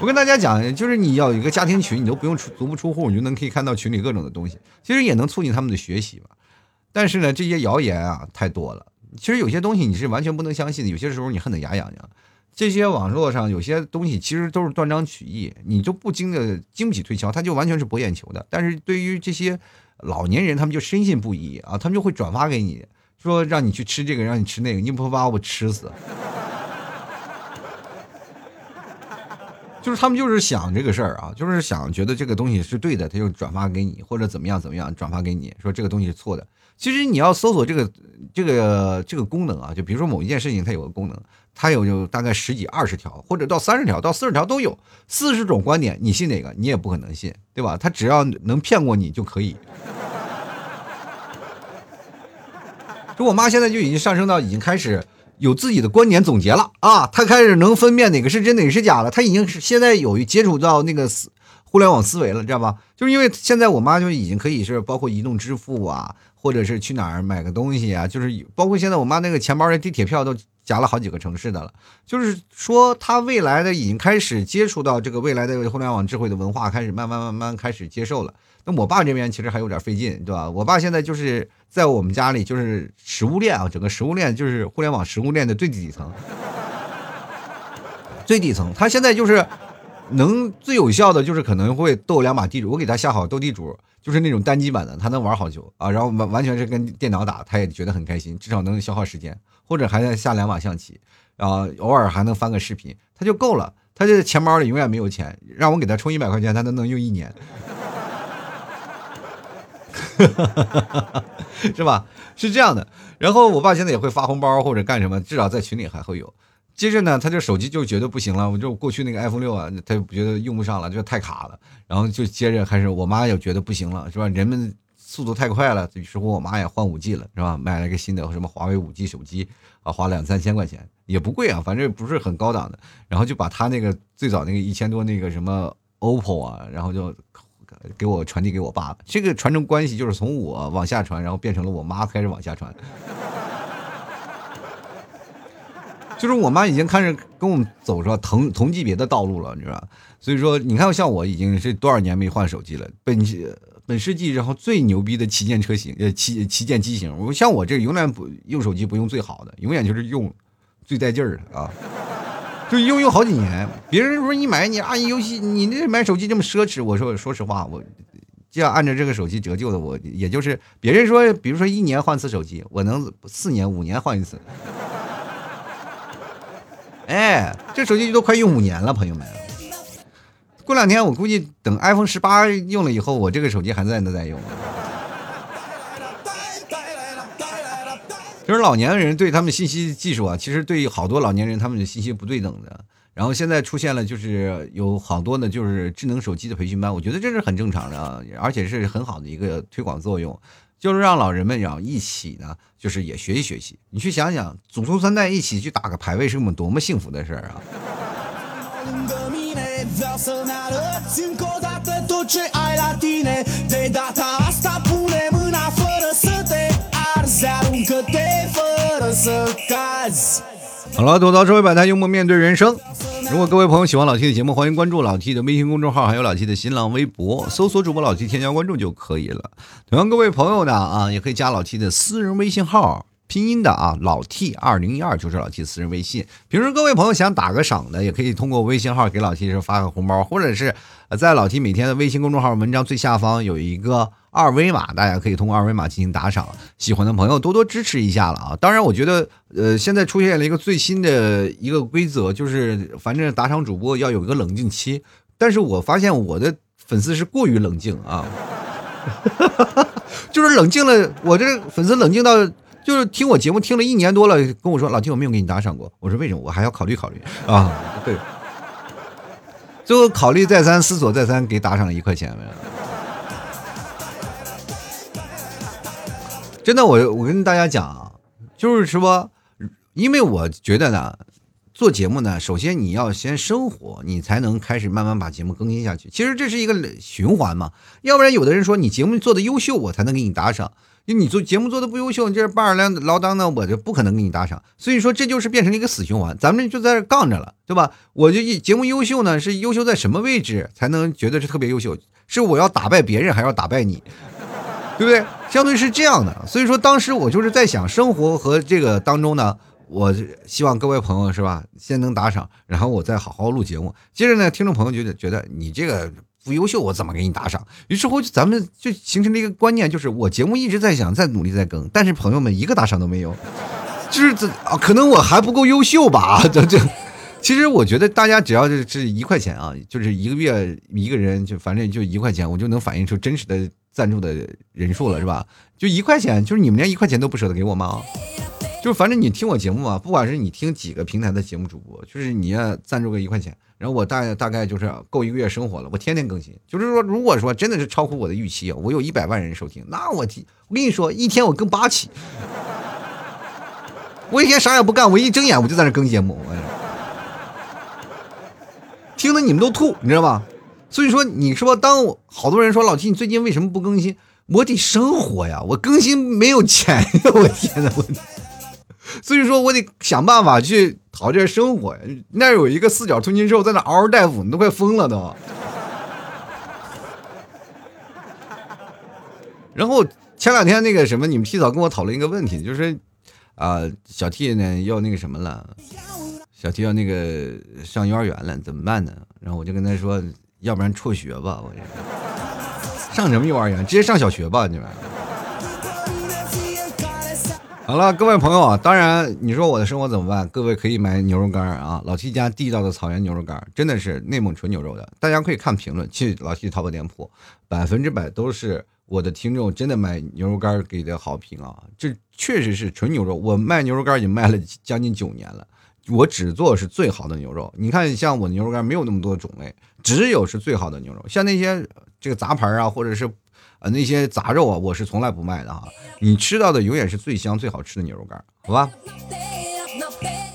我跟大家讲，就是你要有一个家庭群，你都不用出足不出户，你就能可以看到群里各种的东西，其实也能促进他们的学习嘛。但是呢，这些谣言啊太多了，其实有些东西你是完全不能相信的，有些时候你恨得牙痒痒。这些网络上有些东西其实都是断章取义，你就不经的经不起推敲，他就完全是博眼球的。但是对于这些老年人，他们就深信不疑啊，他们就会转发给你，说让你去吃这个，让你吃那个，你不把我吃死。就是他们就是想这个事儿啊，就是想觉得这个东西是对的，他就转发给你，或者怎么样怎么样转发给你，说这个东西是错的。其实你要搜索这个这个这个功能啊，就比如说某一件事情它有个功能，它有有大概十几二十条，或者到三十条到四十条都有，四十种观点，你信哪个？你也不可能信，对吧？他只要能骗过你就可以。就我妈现在就已经上升到已经开始。有自己的观点总结了啊，他开始能分辨哪个是真哪个是假了。他已经是现在有接触到那个思互联网思维了，知道吧？就是因为现在我妈就已经可以是包括移动支付啊，或者是去哪儿买个东西啊，就是包括现在我妈那个钱包的地铁票都夹了好几个城市的了。就是说，他未来的已经开始接触到这个未来的互联网智慧的文化，开始慢慢慢慢开始接受了。那我爸这边其实还有点费劲，对吧？我爸现在就是在我们家里，就是食物链啊，整个食物链就是互联网食物链的最底层，最底层。他现在就是能最有效的，就是可能会斗两把地主。我给他下好斗地主，就是那种单机版的，他能玩好久啊。然后完完全是跟电脑打，他也觉得很开心，至少能消耗时间，或者还能下两把象棋，然后偶尔还能翻个视频，他就够了。他这钱包里永远没有钱，让我给他充一百块钱，他都能用一年，是吧？是这样的。然后我爸现在也会发红包或者干什么，至少在群里还会有。接着呢，他这手机就觉得不行了，我就过去那个 iPhone 六啊，他就觉得用不上了，就太卡了。然后就接着开始，我妈也觉得不行了，是吧？人们速度太快了，于是乎我妈也换五 G 了，是吧？买了个新的什么华为五 G 手机啊，花两三千块钱也不贵啊，反正不是很高档的。然后就把他那个最早那个一千多那个什么 OPPO 啊，然后就给我传递给我爸了。这个传承关系就是从我往下传，然后变成了我妈开始往下传。就是我妈已经开始跟我们走上同同级别的道路了，你知道吧？所以说，你看像我已经是多少年没换手机了，本本世纪然后最牛逼的旗舰车型，呃旗旗舰机型，我像我这永远不用手机不用最好的，永远就是用最带劲儿的啊，就用用好几年。别人说你买你啊游戏，你那买手机这么奢侈，我说说实话，我这样按照这个手机折旧的，我也就是别人说，比如说一年换次手机，我能四年五年换一次。哎，这手机都快用五年了，朋友们。过两天我估计等 iPhone 十八用了以后，我这个手机还在那在用。就是老年人对他们信息技术啊，其实对好多老年人他们的信息不对等的。然后现在出现了，就是有好多呢，就是智能手机的培训班，我觉得这是很正常的，而且是很好的一个推广作用。就是让老人们要一起呢，就是也学习学习。你去想想，祖孙三代一起去打个排位，是我们多么幸福的事儿啊！好了，吐槽社会百态，幽默面对人生。如果各位朋友喜欢老 T 的节目，欢迎关注老 T 的微信公众号，还有老 T 的新浪微博，搜索主播老 T，添加关注就可以了。同样，各位朋友呢啊，也可以加老 T 的私人微信号，拼音的啊，老 T 二零一二就是老 T 私人微信。平时各位朋友想打个赏的，也可以通过微信号给老 T 发个红包，或者是在老提每天的微信公众号文章最下方有一个。二维码，大家可以通过二维码进行打赏。喜欢的朋友多多支持一下了啊！当然，我觉得，呃，现在出现了一个最新的一个规则，就是反正打赏主播要有一个冷静期。但是我发现我的粉丝是过于冷静啊，就是冷静了。我这粉丝冷静到，就是听我节目听了一年多了，跟我说老弟，我没有给你打赏过。我说为什么？我还要考虑考虑啊。对，最后考虑再三，思索再三，给打赏了一块钱。真的，我我跟大家讲啊，就是说，因为我觉得呢，做节目呢，首先你要先生活，你才能开始慢慢把节目更新下去。其实这是一个循环嘛，要不然有的人说你节目做的优秀，我才能给你打赏；因为你做节目做的不优秀，你这半儿来唠当呢，我就不可能给你打赏。所以说这就是变成了一个死循环，咱们就在这杠着了，对吧？我就一节目优秀呢，是优秀在什么位置才能觉得是特别优秀？是我要打败别人，还要打败你？对不对？相对是这样的，所以说当时我就是在想，生活和这个当中呢，我希望各位朋友是吧，先能打赏，然后我再好好录节目。接着呢，听众朋友觉得觉得你这个不优秀，我怎么给你打赏？于是乎，咱们就形成了一个观念，就是我节目一直在想，在努力在更，但是朋友们一个打赏都没有，就是这啊，可能我还不够优秀吧？这这，其实我觉得大家只要是是一块钱啊，就是一个月一个人就反正就一块钱，我就能反映出真实的。赞助的人数了是吧？就一块钱，就是你们连一块钱都不舍得给我吗？就是反正你听我节目啊，不管是你听几个平台的节目主播，就是你要赞助个一块钱，然后我大大概就是够一个月生活了。我天天更新，就是说，如果说真的是超乎我的预期，我有一百万人收听，那我我跟你说，一天我更八期，我一天啥也不干，我一睁眼我就在那更节目，我听得你们都吐，你知道吗？所以说，你说当好多人说老七，你最近为什么不更新？我得生活呀，我更新没有钱 呀，我天呐，我，所以说我得想办法去讨点生活呀。那有一个四脚吞金兽在那嗷嗷待哺，你都快疯了都。然后前两天那个什么，你们提早跟我讨论一个问题，就是啊，小 T 呢要那个什么了，小 T 要那个上幼儿园了，怎么办呢？然后我就跟他说。要不然辍学吧，我上什么幼儿园？直接上小学吧，你们。好了，各位朋友啊，当然你说我的生活怎么办？各位可以买牛肉干啊，老 T 家地道的草原牛肉干，真的是内蒙纯牛肉的。大家可以看评论，去老 T 淘宝店铺，百分之百都是我的听众真的买牛肉干给的好评啊！这确实是纯牛肉，我卖牛肉干已经卖了将近九年了，我只做是最好的牛肉。你看，像我的牛肉干没有那么多种类，只有是最好的牛肉。像那些这个杂牌啊，或者是。啊，那些杂肉啊，我是从来不卖的哈。你吃到的永远是最香、最好吃的牛肉干，好吧？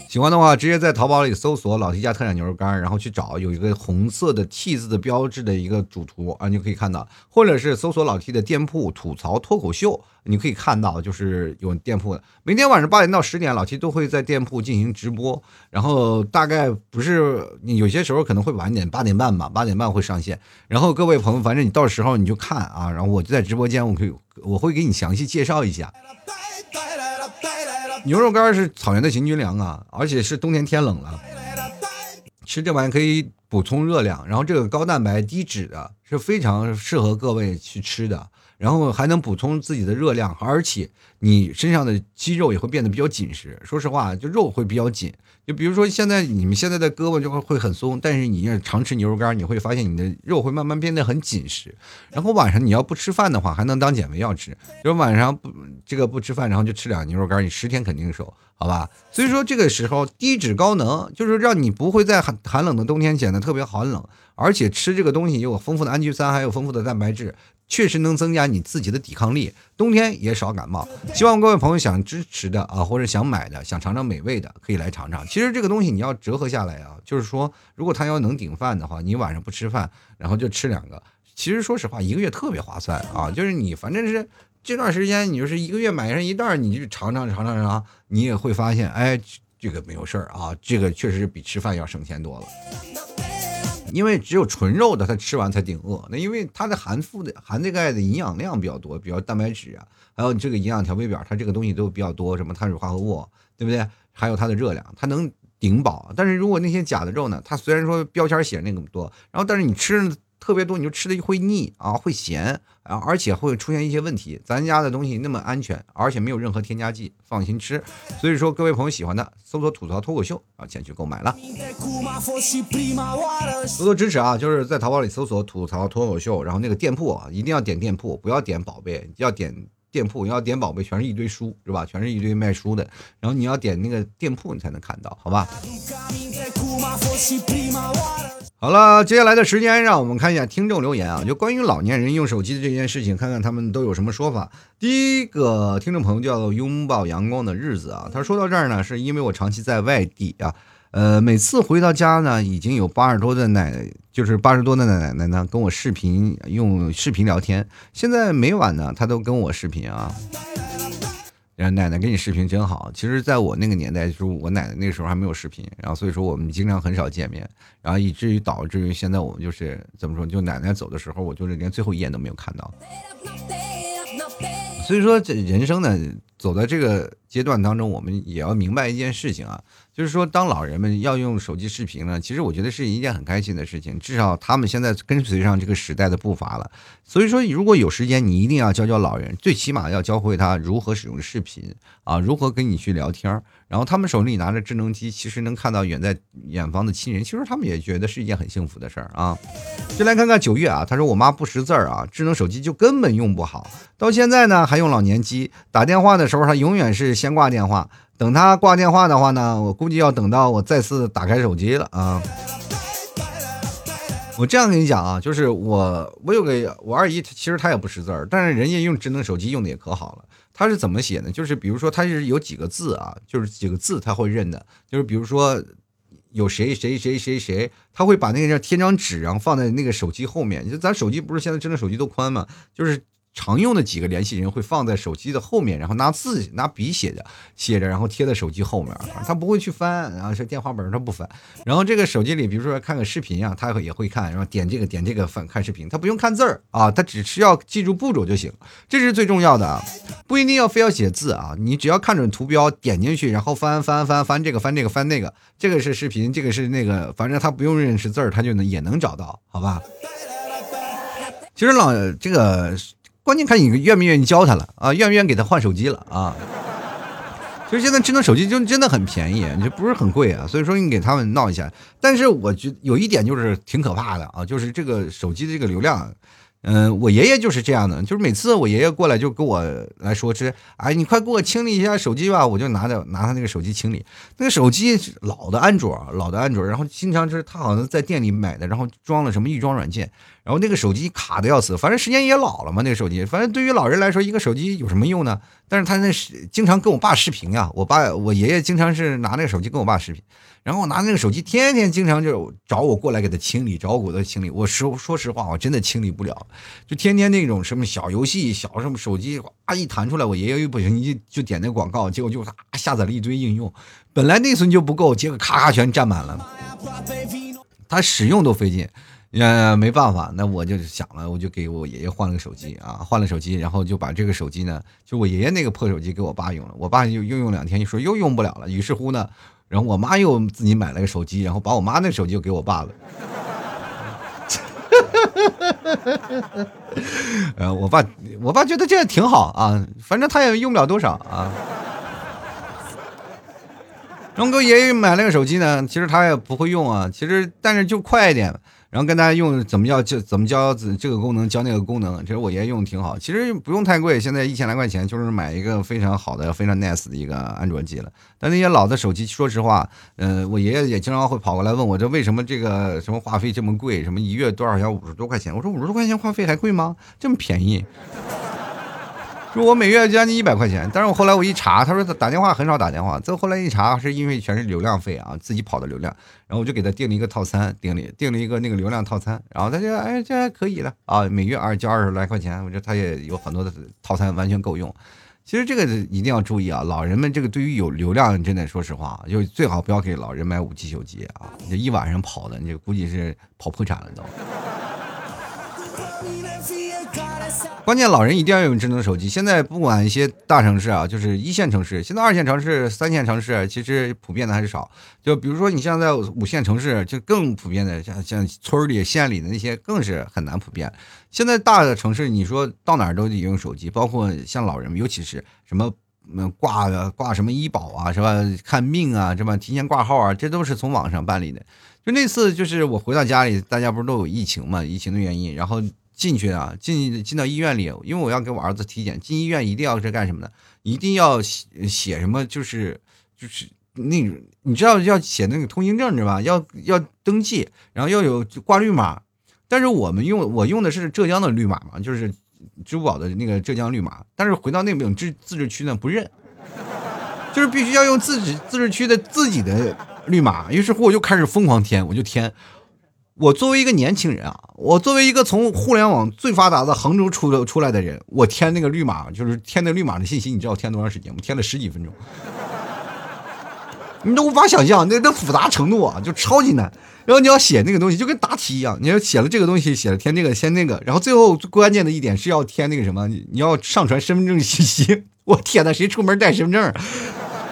喜欢的话，直接在淘宝里搜索“老 T 家特产牛肉干”，然后去找有一个红色的 T 字的标志的一个主图啊，你就可以看到，或者是搜索老 T 的店铺“吐槽脱口秀”，你可以看到就是有店铺的。每天晚上八点到十点，老 T 都会在店铺进行直播，然后大概不是有些时候可能会晚点，八点半吧，八点半会上线。然后各位朋友，反正你到时候你就看啊，然后我就在直播间，我可以我会给你详细介绍一下。牛肉干是草原的行军粮啊，而且是冬天天冷了，吃这玩意可以补充热量，然后这个高蛋白低脂的是非常适合各位去吃的。然后还能补充自己的热量，而且你身上的肌肉也会变得比较紧实。说实话，就肉会比较紧。就比如说现在你们现在的胳膊就会会很松，但是你要常吃牛肉干，你会发现你的肉会慢慢变得很紧实。然后晚上你要不吃饭的话，还能当减肥药吃。就是晚上不这个不吃饭，然后就吃两牛肉干，你十天肯定瘦，好吧？所以说这个时候低脂高能，就是让你不会在寒寒冷的冬天显得特别寒冷，而且吃这个东西有丰富的氨基酸，还有丰富的蛋白质。确实能增加你自己的抵抗力，冬天也少感冒。希望各位朋友想支持的啊，或者想买的，想尝尝美味的，可以来尝尝。其实这个东西你要折合下来啊，就是说，如果它要能顶饭的话，你晚上不吃饭，然后就吃两个，其实说实话，一个月特别划算啊。就是你反正是这段时间，你就是一个月买上一袋，你就尝尝尝尝尝，你也会发现，哎，这个没有事儿啊，这个确实比吃饭要省钱多了。因为只有纯肉的，它吃完才顶饿。那因为它的含富的含这个钙的营养量比较多，比如蛋白质啊，还有你这个营养调配表，它这个东西都比较多，什么碳水化合物，对不对？还有它的热量，它能顶饱。但是如果那些假的肉呢，它虽然说标签写那么多，然后但是你吃。特别多，你就吃的会腻啊，会咸啊，而且会出现一些问题。咱家的东西那么安全，而且没有任何添加剂，放心吃。所以说，各位朋友喜欢的，搜索“吐槽脱口秀”啊，前去购买了。多多支持啊！就是在淘宝里搜索“吐槽脱口秀”，然后那个店铺啊，一定要点店铺，不要点宝贝，要点店铺你。要点宝贝，全是一堆书，是吧？全是一堆卖书的。然后你要点那个店铺，你才能看到，好吧？好了，接下来的时间让我们看一下听众留言啊，就关于老年人用手机的这件事情，看看他们都有什么说法。第一个听众朋友叫做拥抱阳光的日子啊，他说到这儿呢，是因为我长期在外地啊，呃，每次回到家呢，已经有八十多的奶，就是八十多的奶奶呢，跟我视频用视频聊天，现在每晚呢，她都跟我视频啊。然后奶奶跟你视频真好。其实，在我那个年代，就是我奶奶那个时候还没有视频，然后所以说我们经常很少见面，然后以至于导致于现在我们就是怎么说，就奶奶走的时候，我就是连最后一眼都没有看到。所以说，这人生呢，走在这个阶段当中，我们也要明白一件事情啊。就是说，当老人们要用手机视频呢，其实我觉得是一件很开心的事情。至少他们现在跟随上这个时代的步伐了。所以说，如果有时间，你一定要教教老人，最起码要教会他如何使用视频啊，如何跟你去聊天。然后他们手里拿着智能机，其实能看到远在远方的亲人，其实他们也觉得是一件很幸福的事儿啊。就来看看九月啊，他说我妈不识字儿啊，智能手机就根本用不好，到现在呢还用老年机，打电话的时候他永远是先挂电话。等他挂电话的话呢，我估计要等到我再次打开手机了啊。我这样跟你讲啊，就是我我有个我二姨，其实她也不识字儿，但是人家用智能手机用的也可好了。她是怎么写呢？就是比如说，她是有几个字啊，就是几个字她会认的，就是比如说有谁谁谁谁谁，他会把那个叫贴张纸，然后放在那个手机后面。就咱手机不是现在智能手机都宽吗？就是。常用的几个联系人会放在手机的后面，然后拿字拿笔写着写着，然后贴在手机后面。他不会去翻，然后是电话本他不翻。然后这个手机里，比如说看个视频啊，他也会看，然后点这个点这个翻看视频，他不用看字儿啊，他只需要记住步骤就行，这是最重要的啊，不一定要非要写字啊，你只要看准图标点进去，然后翻翻翻翻这个翻这个翻那个，这个是视频，这个是那个，反正他不用认识字儿，他就能也能找到，好吧？其实老这个。关键看你愿不愿意教他了啊，愿不愿意给他换手机了啊？其实现在智能手机就真的很便宜，就不是很贵啊，所以说你给他们闹一下。但是我觉得有一点就是挺可怕的啊，就是这个手机的这个流量。嗯，我爷爷就是这样的，就是每次我爷爷过来就跟我来说是，哎，你快给我清理一下手机吧，我就拿着拿他那个手机清理。那个手机老的安卓，老的安卓，然后经常是他好像在店里买的，然后装了什么预装软件，然后那个手机卡的要死，反正时间也老了嘛，那个手机，反正对于老人来说，一个手机有什么用呢？但是他那是经常跟我爸视频啊，我爸我爷爷经常是拿那个手机跟我爸视频。然后我拿那个手机，天天经常就找我过来给他清理，找我给他清理。我说说实话，我真的清理不了，就天天那种什么小游戏、小什么手机，啊一弹出来，我爷爷又不行，就就点那广告，结果就下载了一堆应用，本来内存就不够，结果咔咔全占满了，他使用都费劲，呃没办法，那我就想了，我就给我爷爷换了个手机啊，换了手机，然后就把这个手机呢，就我爷爷那个破手机给我爸用了，我爸又又用两天，就说又用不了了，于是乎呢。然后我妈又自己买了个手机，然后把我妈那手机又给我爸了。呃，我爸，我爸觉得这样挺好啊，反正他也用不了多少啊。然后给爷爷买了个手机呢，其实他也不会用啊，其实但是就快一点。然后跟大家用怎么教就怎么教这个功能教那个功能，其实我爷爷用的挺好，其实不用太贵，现在一千来块钱就是买一个非常好的、非常 nice 的一个安卓机了。但那些老的手机，说实话，嗯，我爷爷也经常会跑过来问我，这为什么这个什么话费这么贵？什么一月多少钱？五十多块钱？我说五十多块钱话费还贵吗？这么便宜？我每月将近一百块钱，但是我后来我一查，他说他打电话很少打电话。再后来一查，是因为全是流量费啊，自己跑的流量。然后我就给他订了一个套餐，订了订了一个那个流量套餐。然后他就哎，这还可以了啊，每月二交二十来块钱，我觉得他也有很多的套餐完全够用。其实这个一定要注意啊，老人们这个对于有流量，真的说实话，就最好不要给老人买五 G 手机啊，这一晚上跑的，你估计是跑破产了都。关键老人一定要用智能手机。现在不管一些大城市啊，就是一线城市，现在二线城市、三线城市其实普遍的还是少。就比如说你像在五线城市，就更普遍的，像像村里、县里的那些更是很难普遍。现在大的城市，你说到哪儿都得用手机，包括像老人，尤其是什么嗯挂挂什么医保啊，是吧？看病啊，什么提前挂号啊，这都是从网上办理的。就那次就是我回到家里，大家不是都有疫情嘛？疫情的原因，然后。进去啊，进进到医院里，因为我要给我儿子体检。进医院一定要是干什么的？一定要写写什么？就是就是那种你知道要写那个通行证是吧？要要登记，然后要有挂绿码。但是我们用我用的是浙江的绿码嘛，就是支付宝的那个浙江绿码。但是回到那种自自治区呢不认，就是必须要用自己自治区的自己的绿码。于是乎我就开始疯狂填，我就填。我作为一个年轻人啊，我作为一个从互联网最发达的杭州出出来的人，我填那个绿码，就是填那绿码的信息，你知道我填多长时间吗？填了十几分钟，你都无法想象那那复杂程度啊，就超级难。然后你要写那个东西，就跟答题一样，你要写了这个东西，写了填这个，填那个，然后最后最关键的一点是要填那个什么，你要上传身份证信息。我天呐，谁出门带身份证？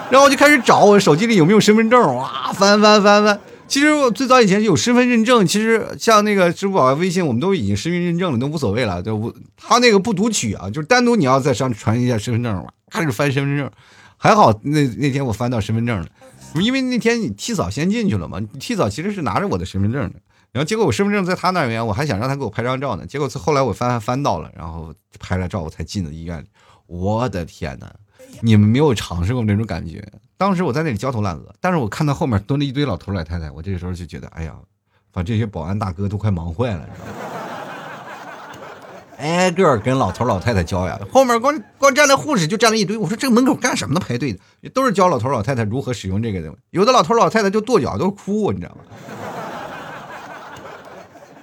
然后我就开始找我手机里有没有身份证，哇，翻翻翻翻。其实我最早以前有身份认证，其实像那个支付宝、微信，我们都已经实名认证了，都无所谓了。就不，他那个不读取啊，就是单独你要再上传一下身份证，开始翻身份证。还好那那天我翻到身份证了，因为那天你替嫂先进去了嘛，替嫂其实是拿着我的身份证的。然后结果我身份证在他那边，我还想让他给我拍张照呢。结果后来我翻翻到了，然后拍了照，我才进的医院里。我的天哪！你们没有尝试过那种感觉。当时我在那里焦头烂额，但是我看到后面蹲了一堆老头老太太，我这个时候就觉得，哎呀，把这些保安大哥都快忙坏了，知道吗？挨个跟老头老太太教呀，后面光光站了护士就站了一堆。我说这个门口干什么呢？排队的都是教老头老太太如何使用这个的。有的老头老太太就跺脚都哭，你知道吗？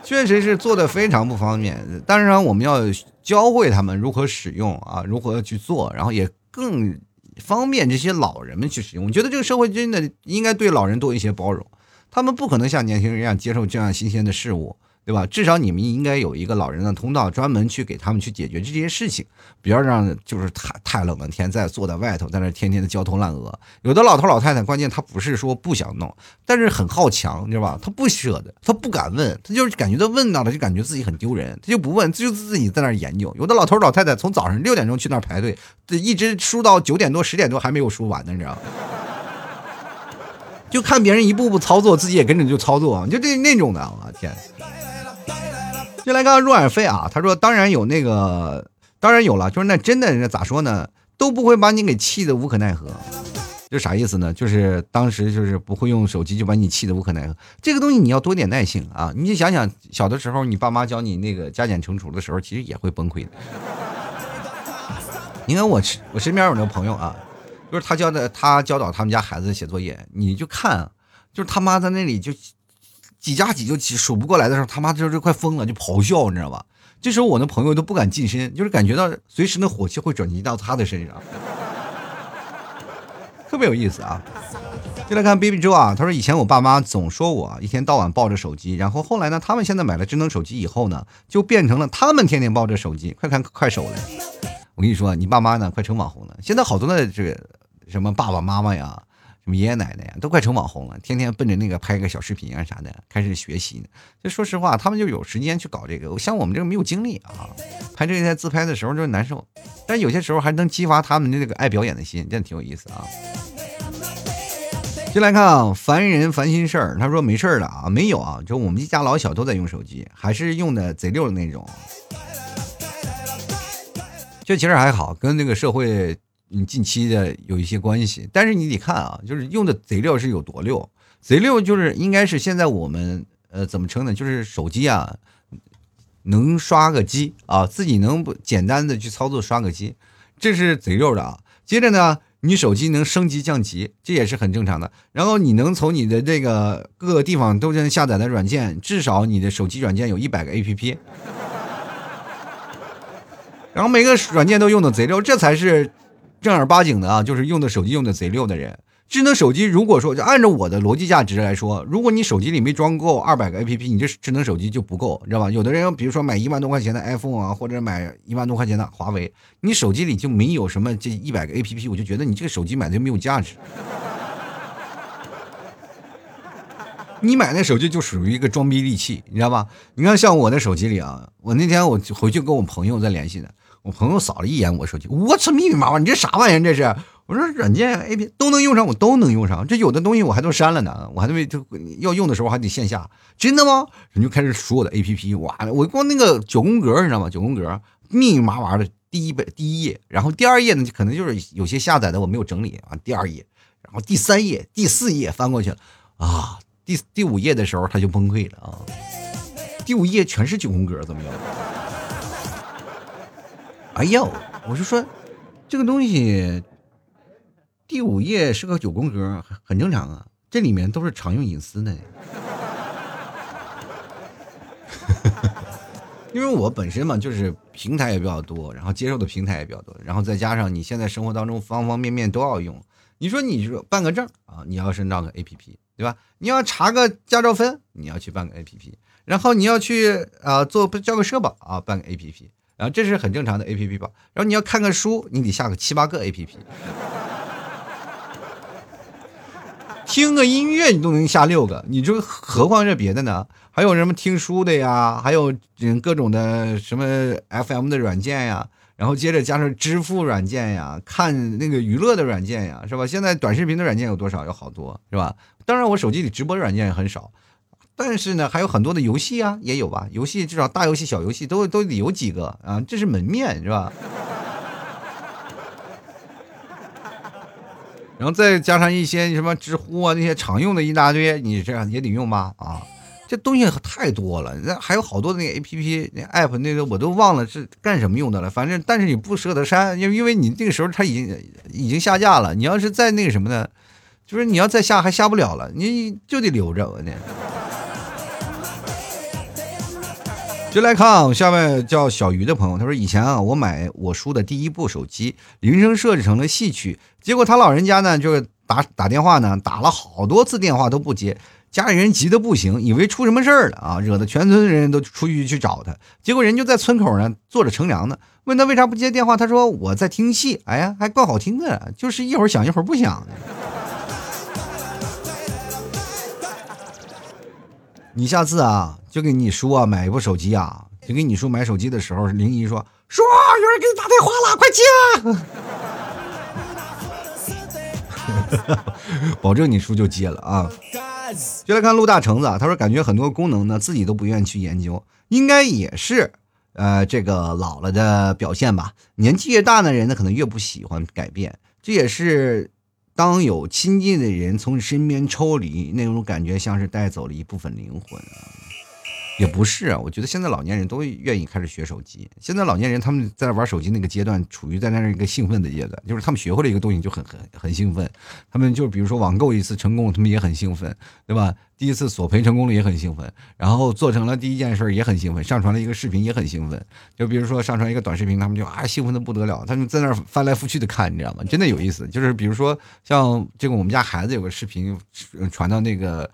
确实是做的非常不方便。当然，我们要教会他们如何使用啊，如何去做，然后也。更方便这些老人们去使用，我觉得这个社会真的应该对老人多一些包容。他们不可能像年轻人一样接受这样新鲜的事物，对吧？至少你们应该有一个老人的通道，专门去给他们去解决这些事情，不要让就是太太冷的天再坐在外头，在那天天的焦头烂额。有的老头老太太，关键他不是说不想弄，但是很好强，你知道吧？他不舍得，他不敢问，他就是感觉他问到了就感觉自己很丢人，他就不问，就自己在那研究。有的老头老太太从早上六点钟去那排队，一直输到九点多十点多还没有输完呢，你知道吗？就看别人一步步操作，自己也跟着就操作，就这那种的，我天！就来看若尔飞啊，他说当然有那个，当然有了，就是那真的那咋说呢，都不会把你给气的无可奈何，这啥意思呢？就是当时就是不会用手机就把你气的无可奈何，这个东西你要多点耐性啊！你就想想小的时候，你爸妈教你那个加减乘除的时候，其实也会崩溃的。你看我我身边有那个朋友啊。就是他教的，他教导他们家孩子写作业，你就看，就是他妈在那里就几加几就几数不过来的时候，他妈就是快疯了，就咆哮，你知道吧？这时候我那朋友都不敢近身，就是感觉到随时那火气会转移到他的身上，特别有意思啊！就来看 Baby 周啊，他说以前我爸妈总说我一天到晚抱着手机，然后后来呢，他们现在买了智能手机以后呢，就变成了他们天天抱着手机，快看快手了。我跟你说，你爸妈呢，快成网红了。现在好多的这个。什么爸爸妈妈呀，什么爷爷奶奶呀，都快成网红了，天天奔着那个拍个小视频啊啥的，开始学习呢。就说实话，他们就有时间去搞这个，像我们这个没有精力啊。拍这些自拍的时候就难受，但有些时候还能激发他们的这个爱表演的心，真的挺有意思啊。进来看啊，烦人烦心事儿，他说没事儿了啊，没有啊，就我们一家老小都在用手机，还是用的贼溜的那种。就其实还好，跟那个社会。你近期的有一些关系，但是你得看啊，就是用的贼溜是有多溜，贼溜就是应该是现在我们呃怎么称呢？就是手机啊，能刷个机啊，自己能不简单的去操作刷个机，这是贼溜的啊。接着呢，你手机能升级降级，这也是很正常的。然后你能从你的这个各个地方都能下载的软件，至少你的手机软件有一百个 APP，然后每个软件都用的贼溜，这才是。正儿八经的啊，就是用的手机用的贼溜的人。智能手机如果说就按照我的逻辑价值来说，如果你手机里没装够二百个 A P P，你这智能手机就不够，知道吧？有的人比如说买一万多块钱的 iPhone 啊，或者买一万多块钱的华为，你手机里就没有什么这一百个 A P P，我就觉得你这个手机买的就没有价值。你买那手机就属于一个装逼利器，你知道吧？你看像我的手机里啊，我那天我回去跟我朋友在联系呢。我朋友扫了一眼我手机，我操，密密麻麻，你这啥玩意儿？这是？我说软件 A P 都能用上，我都能用上。这有的东西我还都删了呢，我还得就要用的时候还得线下。真的吗？人就开始数我的 A P P，哇，我光那个九宫格，你知道吗？九宫格密密麻麻的，第一本第一页，然后第二页呢，可能就是有些下载的我没有整理啊。第二页，然后第三页、第四页翻过去了啊，第第五页的时候他就崩溃了啊，第五页全是九宫格，怎么样？哎呦，我就说，这个东西第五页是个九宫格，很正常啊。这里面都是常用隐私的。因为我本身嘛，就是平台也比较多，然后接受的平台也比较多，然后再加上你现在生活当中方方面面都要用。你说你说办个证啊，你要是弄个 A P P，对吧？你要查个驾照分，你要去办个 A P P，然后你要去啊做交个社保啊，办个 A P P。然后这是很正常的 A P P 吧，然后你要看个书，你得下个七八个 A P P，听个音乐你都能下六个，你就何况是别的呢？还有什么听书的呀？还有各种的什么 F M 的软件呀？然后接着加上支付软件呀，看那个娱乐的软件呀，是吧？现在短视频的软件有多少？有好多，是吧？当然我手机里直播软件也很少。但是呢，还有很多的游戏啊，也有吧。游戏至少大游戏、小游戏都都得有几个啊，这是门面是吧？然后再加上一些什么知乎啊那些常用的一大堆，你这样也得用吧？啊，这东西太多了，那还有好多的那个 A P P、那 App 那个我都忘了是干什么用的了。反正但是你不舍得删，因为因为你那个时候它已经已经下架了。你要是再那个什么呢，就是你要再下还下不了了，你就得留着我呢。就来看下面叫小鱼的朋友，他说以前啊，我买我叔的第一部手机，铃声设置成了戏曲，结果他老人家呢就是打打电话呢，打了好多次电话都不接，家里人急得不行，以为出什么事儿了啊，惹得全村人都出去去找他。结果人就在村口呢坐着乘凉呢，问他为啥不接电话，他说我在听戏。哎呀，还怪好听的，就是一会儿响一会儿不响的。你下次啊，就给你叔啊买一部手机啊，就给你叔买手机的时候，林姨说：“叔，有人给你打电话了，快接。”保证你叔就接了啊。就来看陆大橙子，他说感觉很多功能呢自己都不愿意去研究，应该也是呃这个老了的表现吧。年纪越大的人呢，可能越不喜欢改变，这也是。当有亲近的人从你身边抽离，那种感觉像是带走了一部分灵魂啊。也不是啊，我觉得现在老年人都愿意开始学手机。现在老年人他们在玩手机那个阶段，处于在那一个兴奋的阶段，就是他们学会了一个东西就很很很兴奋。他们就比如说网购一次成功，他们也很兴奋，对吧？第一次索赔成功了也很兴奋，然后做成了第一件事也很兴奋，上传了一个视频也很兴奋。就比如说上传一个短视频，他们就啊兴奋的不得了，他们在那翻来覆去的看，你知道吗？真的有意思。就是比如说像这个我们家孩子有个视频传到那个。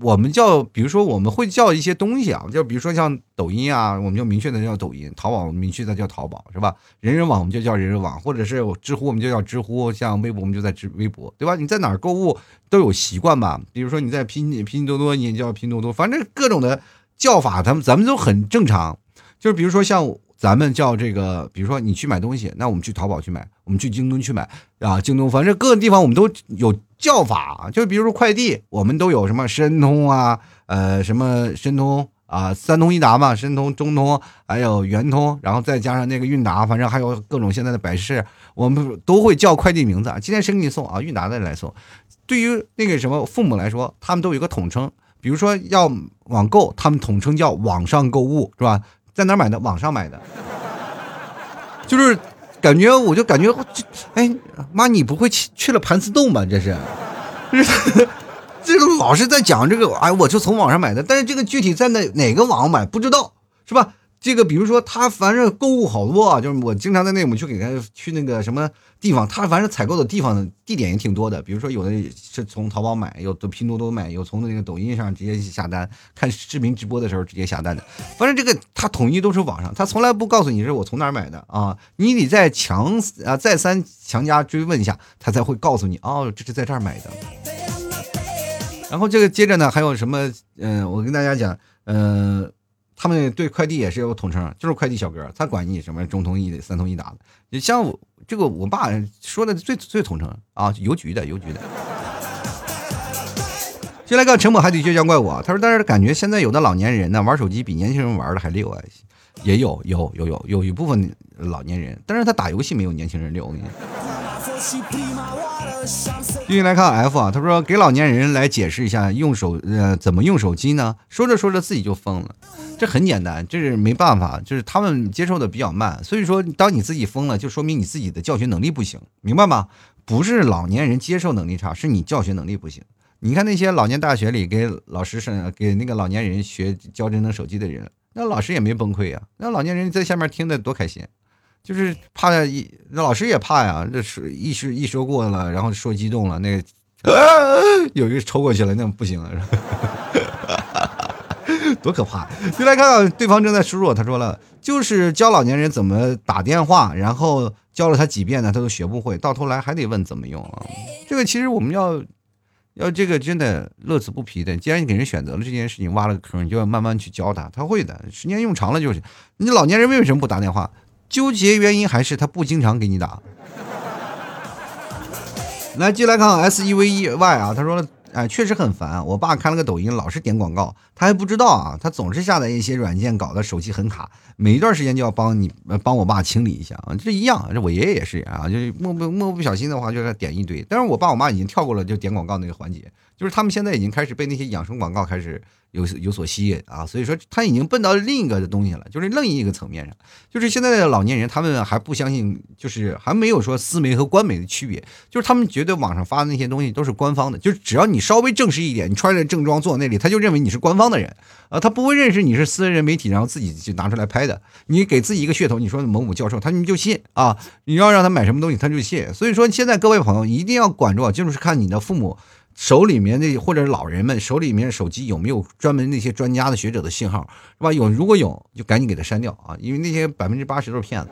我们叫，比如说我们会叫一些东西啊，就比如说像抖音啊，我们就明确的叫抖音；淘宝我们明确的叫淘宝，是吧？人人网我们就叫人人网，或者是知乎我们就叫知乎，像微博我们就在知微博，对吧？你在哪儿购物都有习惯吧？比如说你在拼拼多多，你也叫拼多多，反正各种的叫法，他们咱们都很正常。就是比如说像。咱们叫这个，比如说你去买东西，那我们去淘宝去买，我们去京东去买啊，京东，反正各个地方我们都有叫法，就比如说快递，我们都有什么申通啊，呃，什么申通啊，三通一达嘛，申通、中通，还有圆通，然后再加上那个韵达，反正还有各种现在的百世，我们都会叫快递名字。今天谁给你送啊？韵达的来送。对于那个什么父母来说，他们都有一个统称，比如说要网购，他们统称叫网上购物，是吧？在哪买的？网上买的，就是感觉，我就感觉，哎，妈，你不会去去了盘丝洞吧？这是，这个老是在讲这个，哎，我就从网上买的，但是这个具体在哪哪个网买不知道，是吧？这个比如说他反正购物好多啊，就是我经常在内蒙去给他去那个什么地方，他反正采购的地方地点也挺多的。比如说有的是从淘宝买，有的拼多多买，有从那个抖音上直接下单，看视频直播的时候直接下单的。反正这个他统一都是网上，他从来不告诉你是我从哪儿买的啊，你得再强啊再三强加追问一下，他才会告诉你哦，这是在这儿买的。然后这个接着呢还有什么？嗯，我跟大家讲，嗯。他们对快递也是有统称，就是快递小哥，他管你什么中通一的、三通一达的。你像我这个，我爸说的最最统称啊，邮局的邮局的。进来个沉默海底倔强怪物，他说：“但是感觉现在有的老年人呢，玩手机比年轻人玩的还溜啊，也有有有有有一部分老年人，但是他打游戏没有年轻人溜。”我跟你继续来看 F 啊，他说给老年人来解释一下用手呃怎么用手机呢？说着说着自己就疯了，这很简单，这是没办法，就是他们接受的比较慢，所以说当你自己疯了，就说明你自己的教学能力不行，明白吗？不是老年人接受能力差，是你教学能力不行。你看那些老年大学里给老师上给那个老年人学教智能手机的人，那老师也没崩溃呀，那老年人在下面听的多开心。就是怕一，那老师也怕呀。这说一说一说过了，然后说激动了，那个有一个抽过去了，那不行了，多可怕！就来看看对方正在输入，他说了，就是教老年人怎么打电话，然后教了他几遍呢，他都学不会，到头来还得问怎么用啊。这个其实我们要要这个真的乐此不疲的。既然你给人选择了这件事情，挖了个坑，你就要慢慢去教他，他会的。时间用长了就是。你老年人为什么不打电话？纠结原因还是他不经常给你打。来，继续来看 S E V E Y 啊，他说。哎，确实很烦。我爸开了个抖音，老是点广告，他还不知道啊。他总是下载一些软件，搞得手机很卡，每一段时间就要帮你帮我爸清理一下啊。这一样，这我爷爷也是啊，就是莫不莫不小心的话，就是点一堆。但是我爸我妈已经跳过了就点广告那个环节，就是他们现在已经开始被那些养生广告开始有有所吸引啊。所以说他已经奔到另一个的东西了，就是另一个层面上，就是现在的老年人他们还不相信，就是还没有说私媒和官媒的区别，就是他们觉得网上发的那些东西都是官方的，就是只要你。稍微正式一点，你穿着正装坐那里，他就认为你是官方的人啊，他不会认识你是私人媒体，然后自己就拿出来拍的。你给自己一个噱头，你说某某教授，他们就信啊。你要让他买什么东西，他就信。所以说，现在各位朋友一定要管住，就是看你的父母手里面那或者老人们手里面手机有没有专门那些专家的学者的信号，是吧？有如果有，就赶紧给他删掉啊，因为那些百分之八十都是骗子。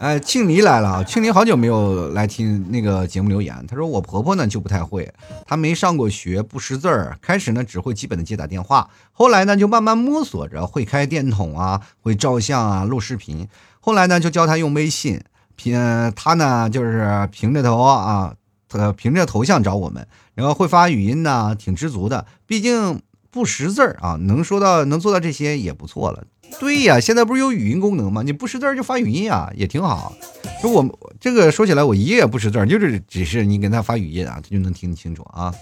哎，庆黎来了，庆黎好久没有来听那个节目留言。他说我婆婆呢就不太会，她没上过学，不识字儿。开始呢只会基本的接打电话，后来呢就慢慢摸索着会开电筒啊，会照相啊，录视频。后来呢就教她用微信，凭她呢就是平着头啊，呃凭着头像找我们，然后会发语音呢，挺知足的。毕竟不识字儿啊，能说到能做到这些也不错了。对呀，现在不是有语音功能吗？你不识字就发语音啊，也挺好。就我这个说起来，我爷爷也不识字，就是只是你给他发语音啊，他就能听清楚啊。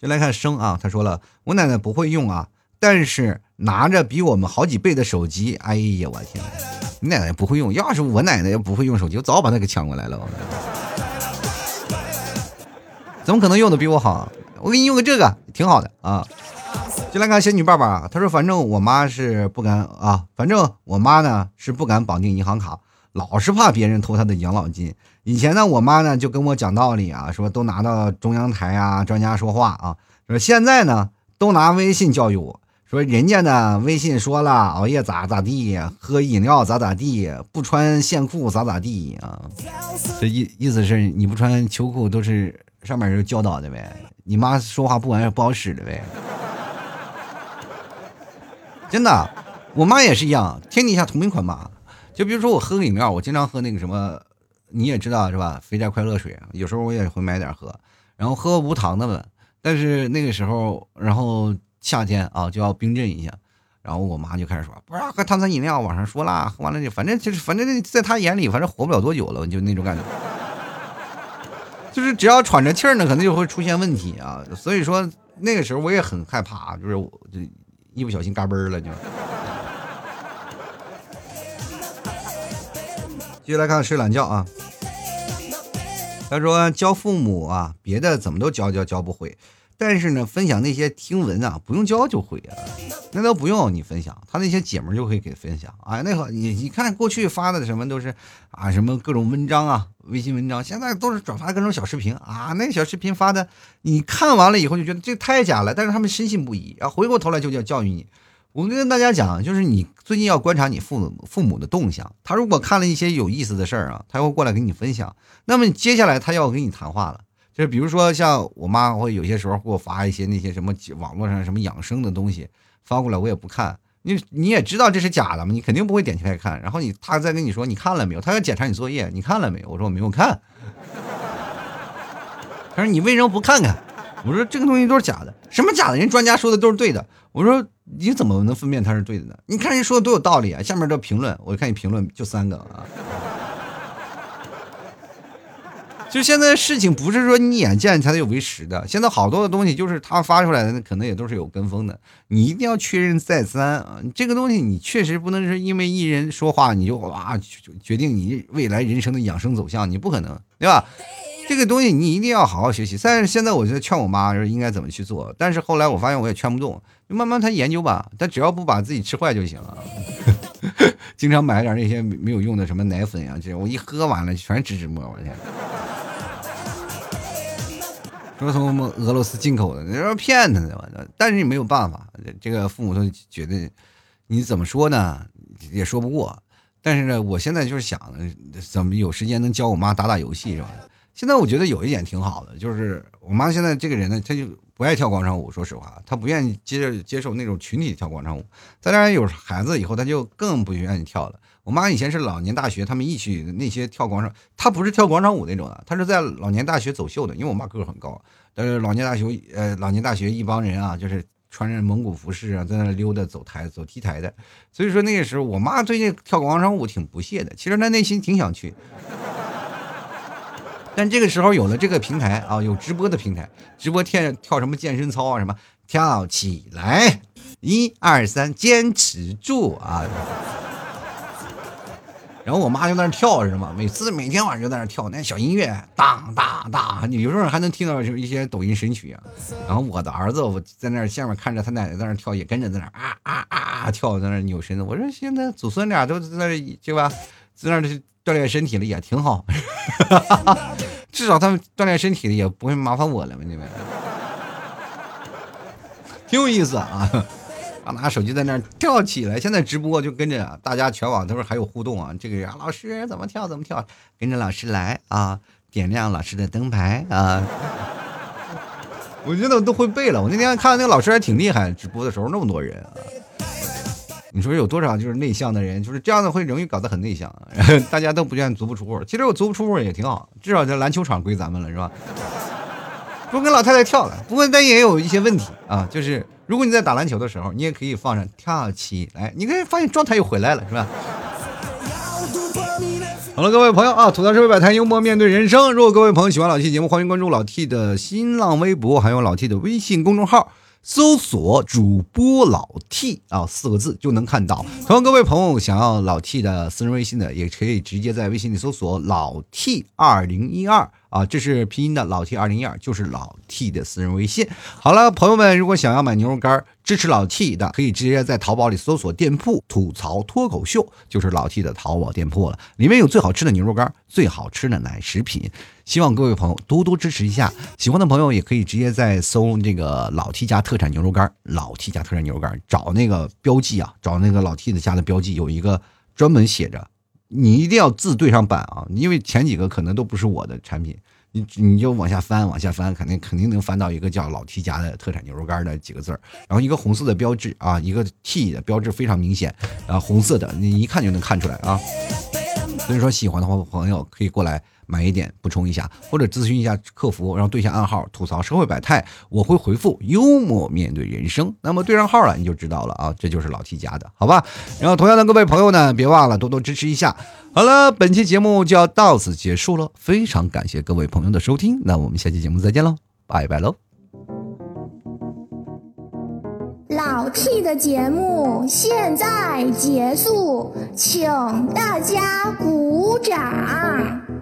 就来看生啊，他说了，我奶奶不会用啊，但是拿着比我们好几倍的手机，哎呀，我天，你奶奶不会用，要是我奶奶要不会用手机，我早把她给抢过来了。怎么可能用的比我好？我给你用个这个，挺好的啊。就来看仙女爸爸，他说：“反正我妈是不敢啊，反正我妈呢是不敢绑定银行卡，老是怕别人偷她的养老金。以前呢，我妈呢就跟我讲道理啊，说都拿到中央台啊，专家说话啊。说现在呢，都拿微信教育我，说人家呢微信说了，熬夜咋咋地，喝饮料咋咋地，不穿线裤咋咋地啊。这意意思是你不穿秋裤都是上面有教导的呗，你妈说话不完不好使的呗。”真的，我妈也是一样，天底下同一款嘛。就比如说我喝饮料，我经常喝那个什么，你也知道是吧？肥宅快乐水，有时候我也会买点喝，然后喝无糖的嘛。但是那个时候，然后夏天啊就要冰镇一下，然后我妈就开始说，不要喝碳酸饮料，网上说了，喝完了就反正就是反正在她眼里，反正活不了多久了，就那种感觉。就是只要喘着气儿呢，可能就会出现问题啊。所以说那个时候我也很害怕，就是我就。一不小心嘎嘣了就。继续来看睡懒觉啊。他说教父母啊，别的怎么都教教教不会，但是呢，分享那些听闻啊，不用教就会啊。那都不用你分享，他那些姐们就可以给分享啊。那会你你看过去发的什么都是啊，什么各种文章啊，微信文章，现在都是转发各种小视频啊。那小视频发的，你看完了以后就觉得这太假了，但是他们深信不疑，然后回过头来就叫教育你。我跟大家讲，就是你最近要观察你父母父母的动向，他如果看了一些有意思的事儿啊，他会过来跟你分享。那么接下来他要跟你谈话了，就比如说像我妈会有些时候给我发一些那些什么网络上什么养生的东西。发过来我也不看，你你也知道这是假的嘛，你肯定不会点开看。然后你他再跟你说你看了没有，他要检查你作业，你看了没有？我说我没有看。他说你为什么不看看？我说这个东西都是假的，什么假的？人专家说的都是对的。我说你怎么能分辨它是对的呢？你看人说的多有道理啊！下面的评论，我看你评论就三个啊。就现在事情不是说你眼见才有为实的，现在好多的东西就是他发出来的，那可能也都是有跟风的。你一定要确认再三啊！这个东西你确实不能是因为一人说话你就哇决定你未来人生的养生走向，你不可能，对吧？这个东西你一定要好好学习。但是现在我觉得劝我妈说应该怎么去做，但是后来我发现我也劝不动，就慢慢他研究吧，他只要不把自己吃坏就行了。经常买点那些没有用的什么奶粉啊，这我一喝完了全是芝芝沫，我天！说从俄罗斯进口的，你说骗他的，但是你没有办法，这个父母都觉得你怎么说呢，也说不过。但是呢，我现在就是想，怎么有时间能教我妈打打游戏是吧？现在我觉得有一点挺好的，就是我妈现在这个人呢，她就不爱跳广场舞。说实话，她不愿意接受接受那种群体跳广场舞。再加上有孩子以后，她就更不愿意跳了。我妈以前是老年大学，他们一起那些跳广场，她不是跳广场舞那种的，她是在老年大学走秀的。因为我妈个儿很高，但是老年大学呃，老年大学一帮人啊，就是穿着蒙古服饰啊，在那溜达走台走 T 台的。所以说那个时候，我妈最近跳广场舞挺不屑的，其实她内心挺想去。但这个时候有了这个平台啊，有直播的平台，直播跳跳什么健身操啊，什么跳起来，一二三，坚持住啊。然后我妈就在那跳，是吗？每次每天晚上就在那跳，那小音乐当当当，有时候还能听到就是一些抖音神曲啊。然后我的儿子我在那下面看着他奶奶在那跳，也跟着在那啊啊啊跳，在那扭身子。我说现在祖孙俩都在那，对吧？在那锻炼身体了也挺好。至少他们锻炼身体的也不会麻烦我了嘛，你们？挺有意思啊，啊，拿手机在那跳起来。现在直播就跟着大家全网都是还有互动啊。这个人老师怎么跳怎么跳，跟着老师来啊，点亮老师的灯牌啊。我觉得我都会背了。我那天看那个老师还挺厉害，直播的时候那么多人啊。你说有多少就是内向的人，就是这样的会容易搞得很内向，大家都不愿意足不出户。其实我足不出户也挺好，至少这篮球场归咱们了，是吧？不跟老太太跳了，不过但也有一些问题啊，就是如果你在打篮球的时候，你也可以放上跳起来，你可以发现状态又回来了，是吧？好了，各位朋友啊，吐槽社会百态，幽默面对人生。如果各位朋友喜欢老 T 节目，欢迎关注老 T 的新浪微博，还有老 T 的微信公众号。搜索主播老 T 啊四个字就能看到。同样，各位朋友想要老 T 的私人微信的，也可以直接在微信里搜索老 T 二零一二啊，这是拼音的老 T 二零一二，就是老 T 的私人微信。好了，朋友们，如果想要买牛肉干支持老 T 的，可以直接在淘宝里搜索店铺“吐槽脱口秀”，就是老 T 的淘宝店铺了。里面有最好吃的牛肉干，最好吃的奶食品。希望各位朋友多多支持一下，喜欢的朋友也可以直接在搜这个老 T 家特产牛肉干，老 T 家特产牛肉干，找那个标记啊，找那个老 T 的家的标记，有一个专门写着，你一定要字对上版啊，因为前几个可能都不是我的产品，你你就往下翻，往下翻，肯定肯定能翻到一个叫老 T 家的特产牛肉干的几个字儿，然后一个红色的标志啊，一个 T 的标志非常明显，啊，红色的，你一看就能看出来啊，所以说喜欢的话朋友可以过来。买一点补充一下，或者咨询一下客服，然后对下暗号吐槽社会百态，我会回复幽默面对人生。那么对上号了，你就知道了啊，这就是老 T 家的，好吧？然后同样的各位朋友呢，别忘了多多支持一下。好了，本期节目就要到此结束了，非常感谢各位朋友的收听，那我们下期节目再见喽，拜拜喽。老 T 的节目现在结束，请大家鼓掌。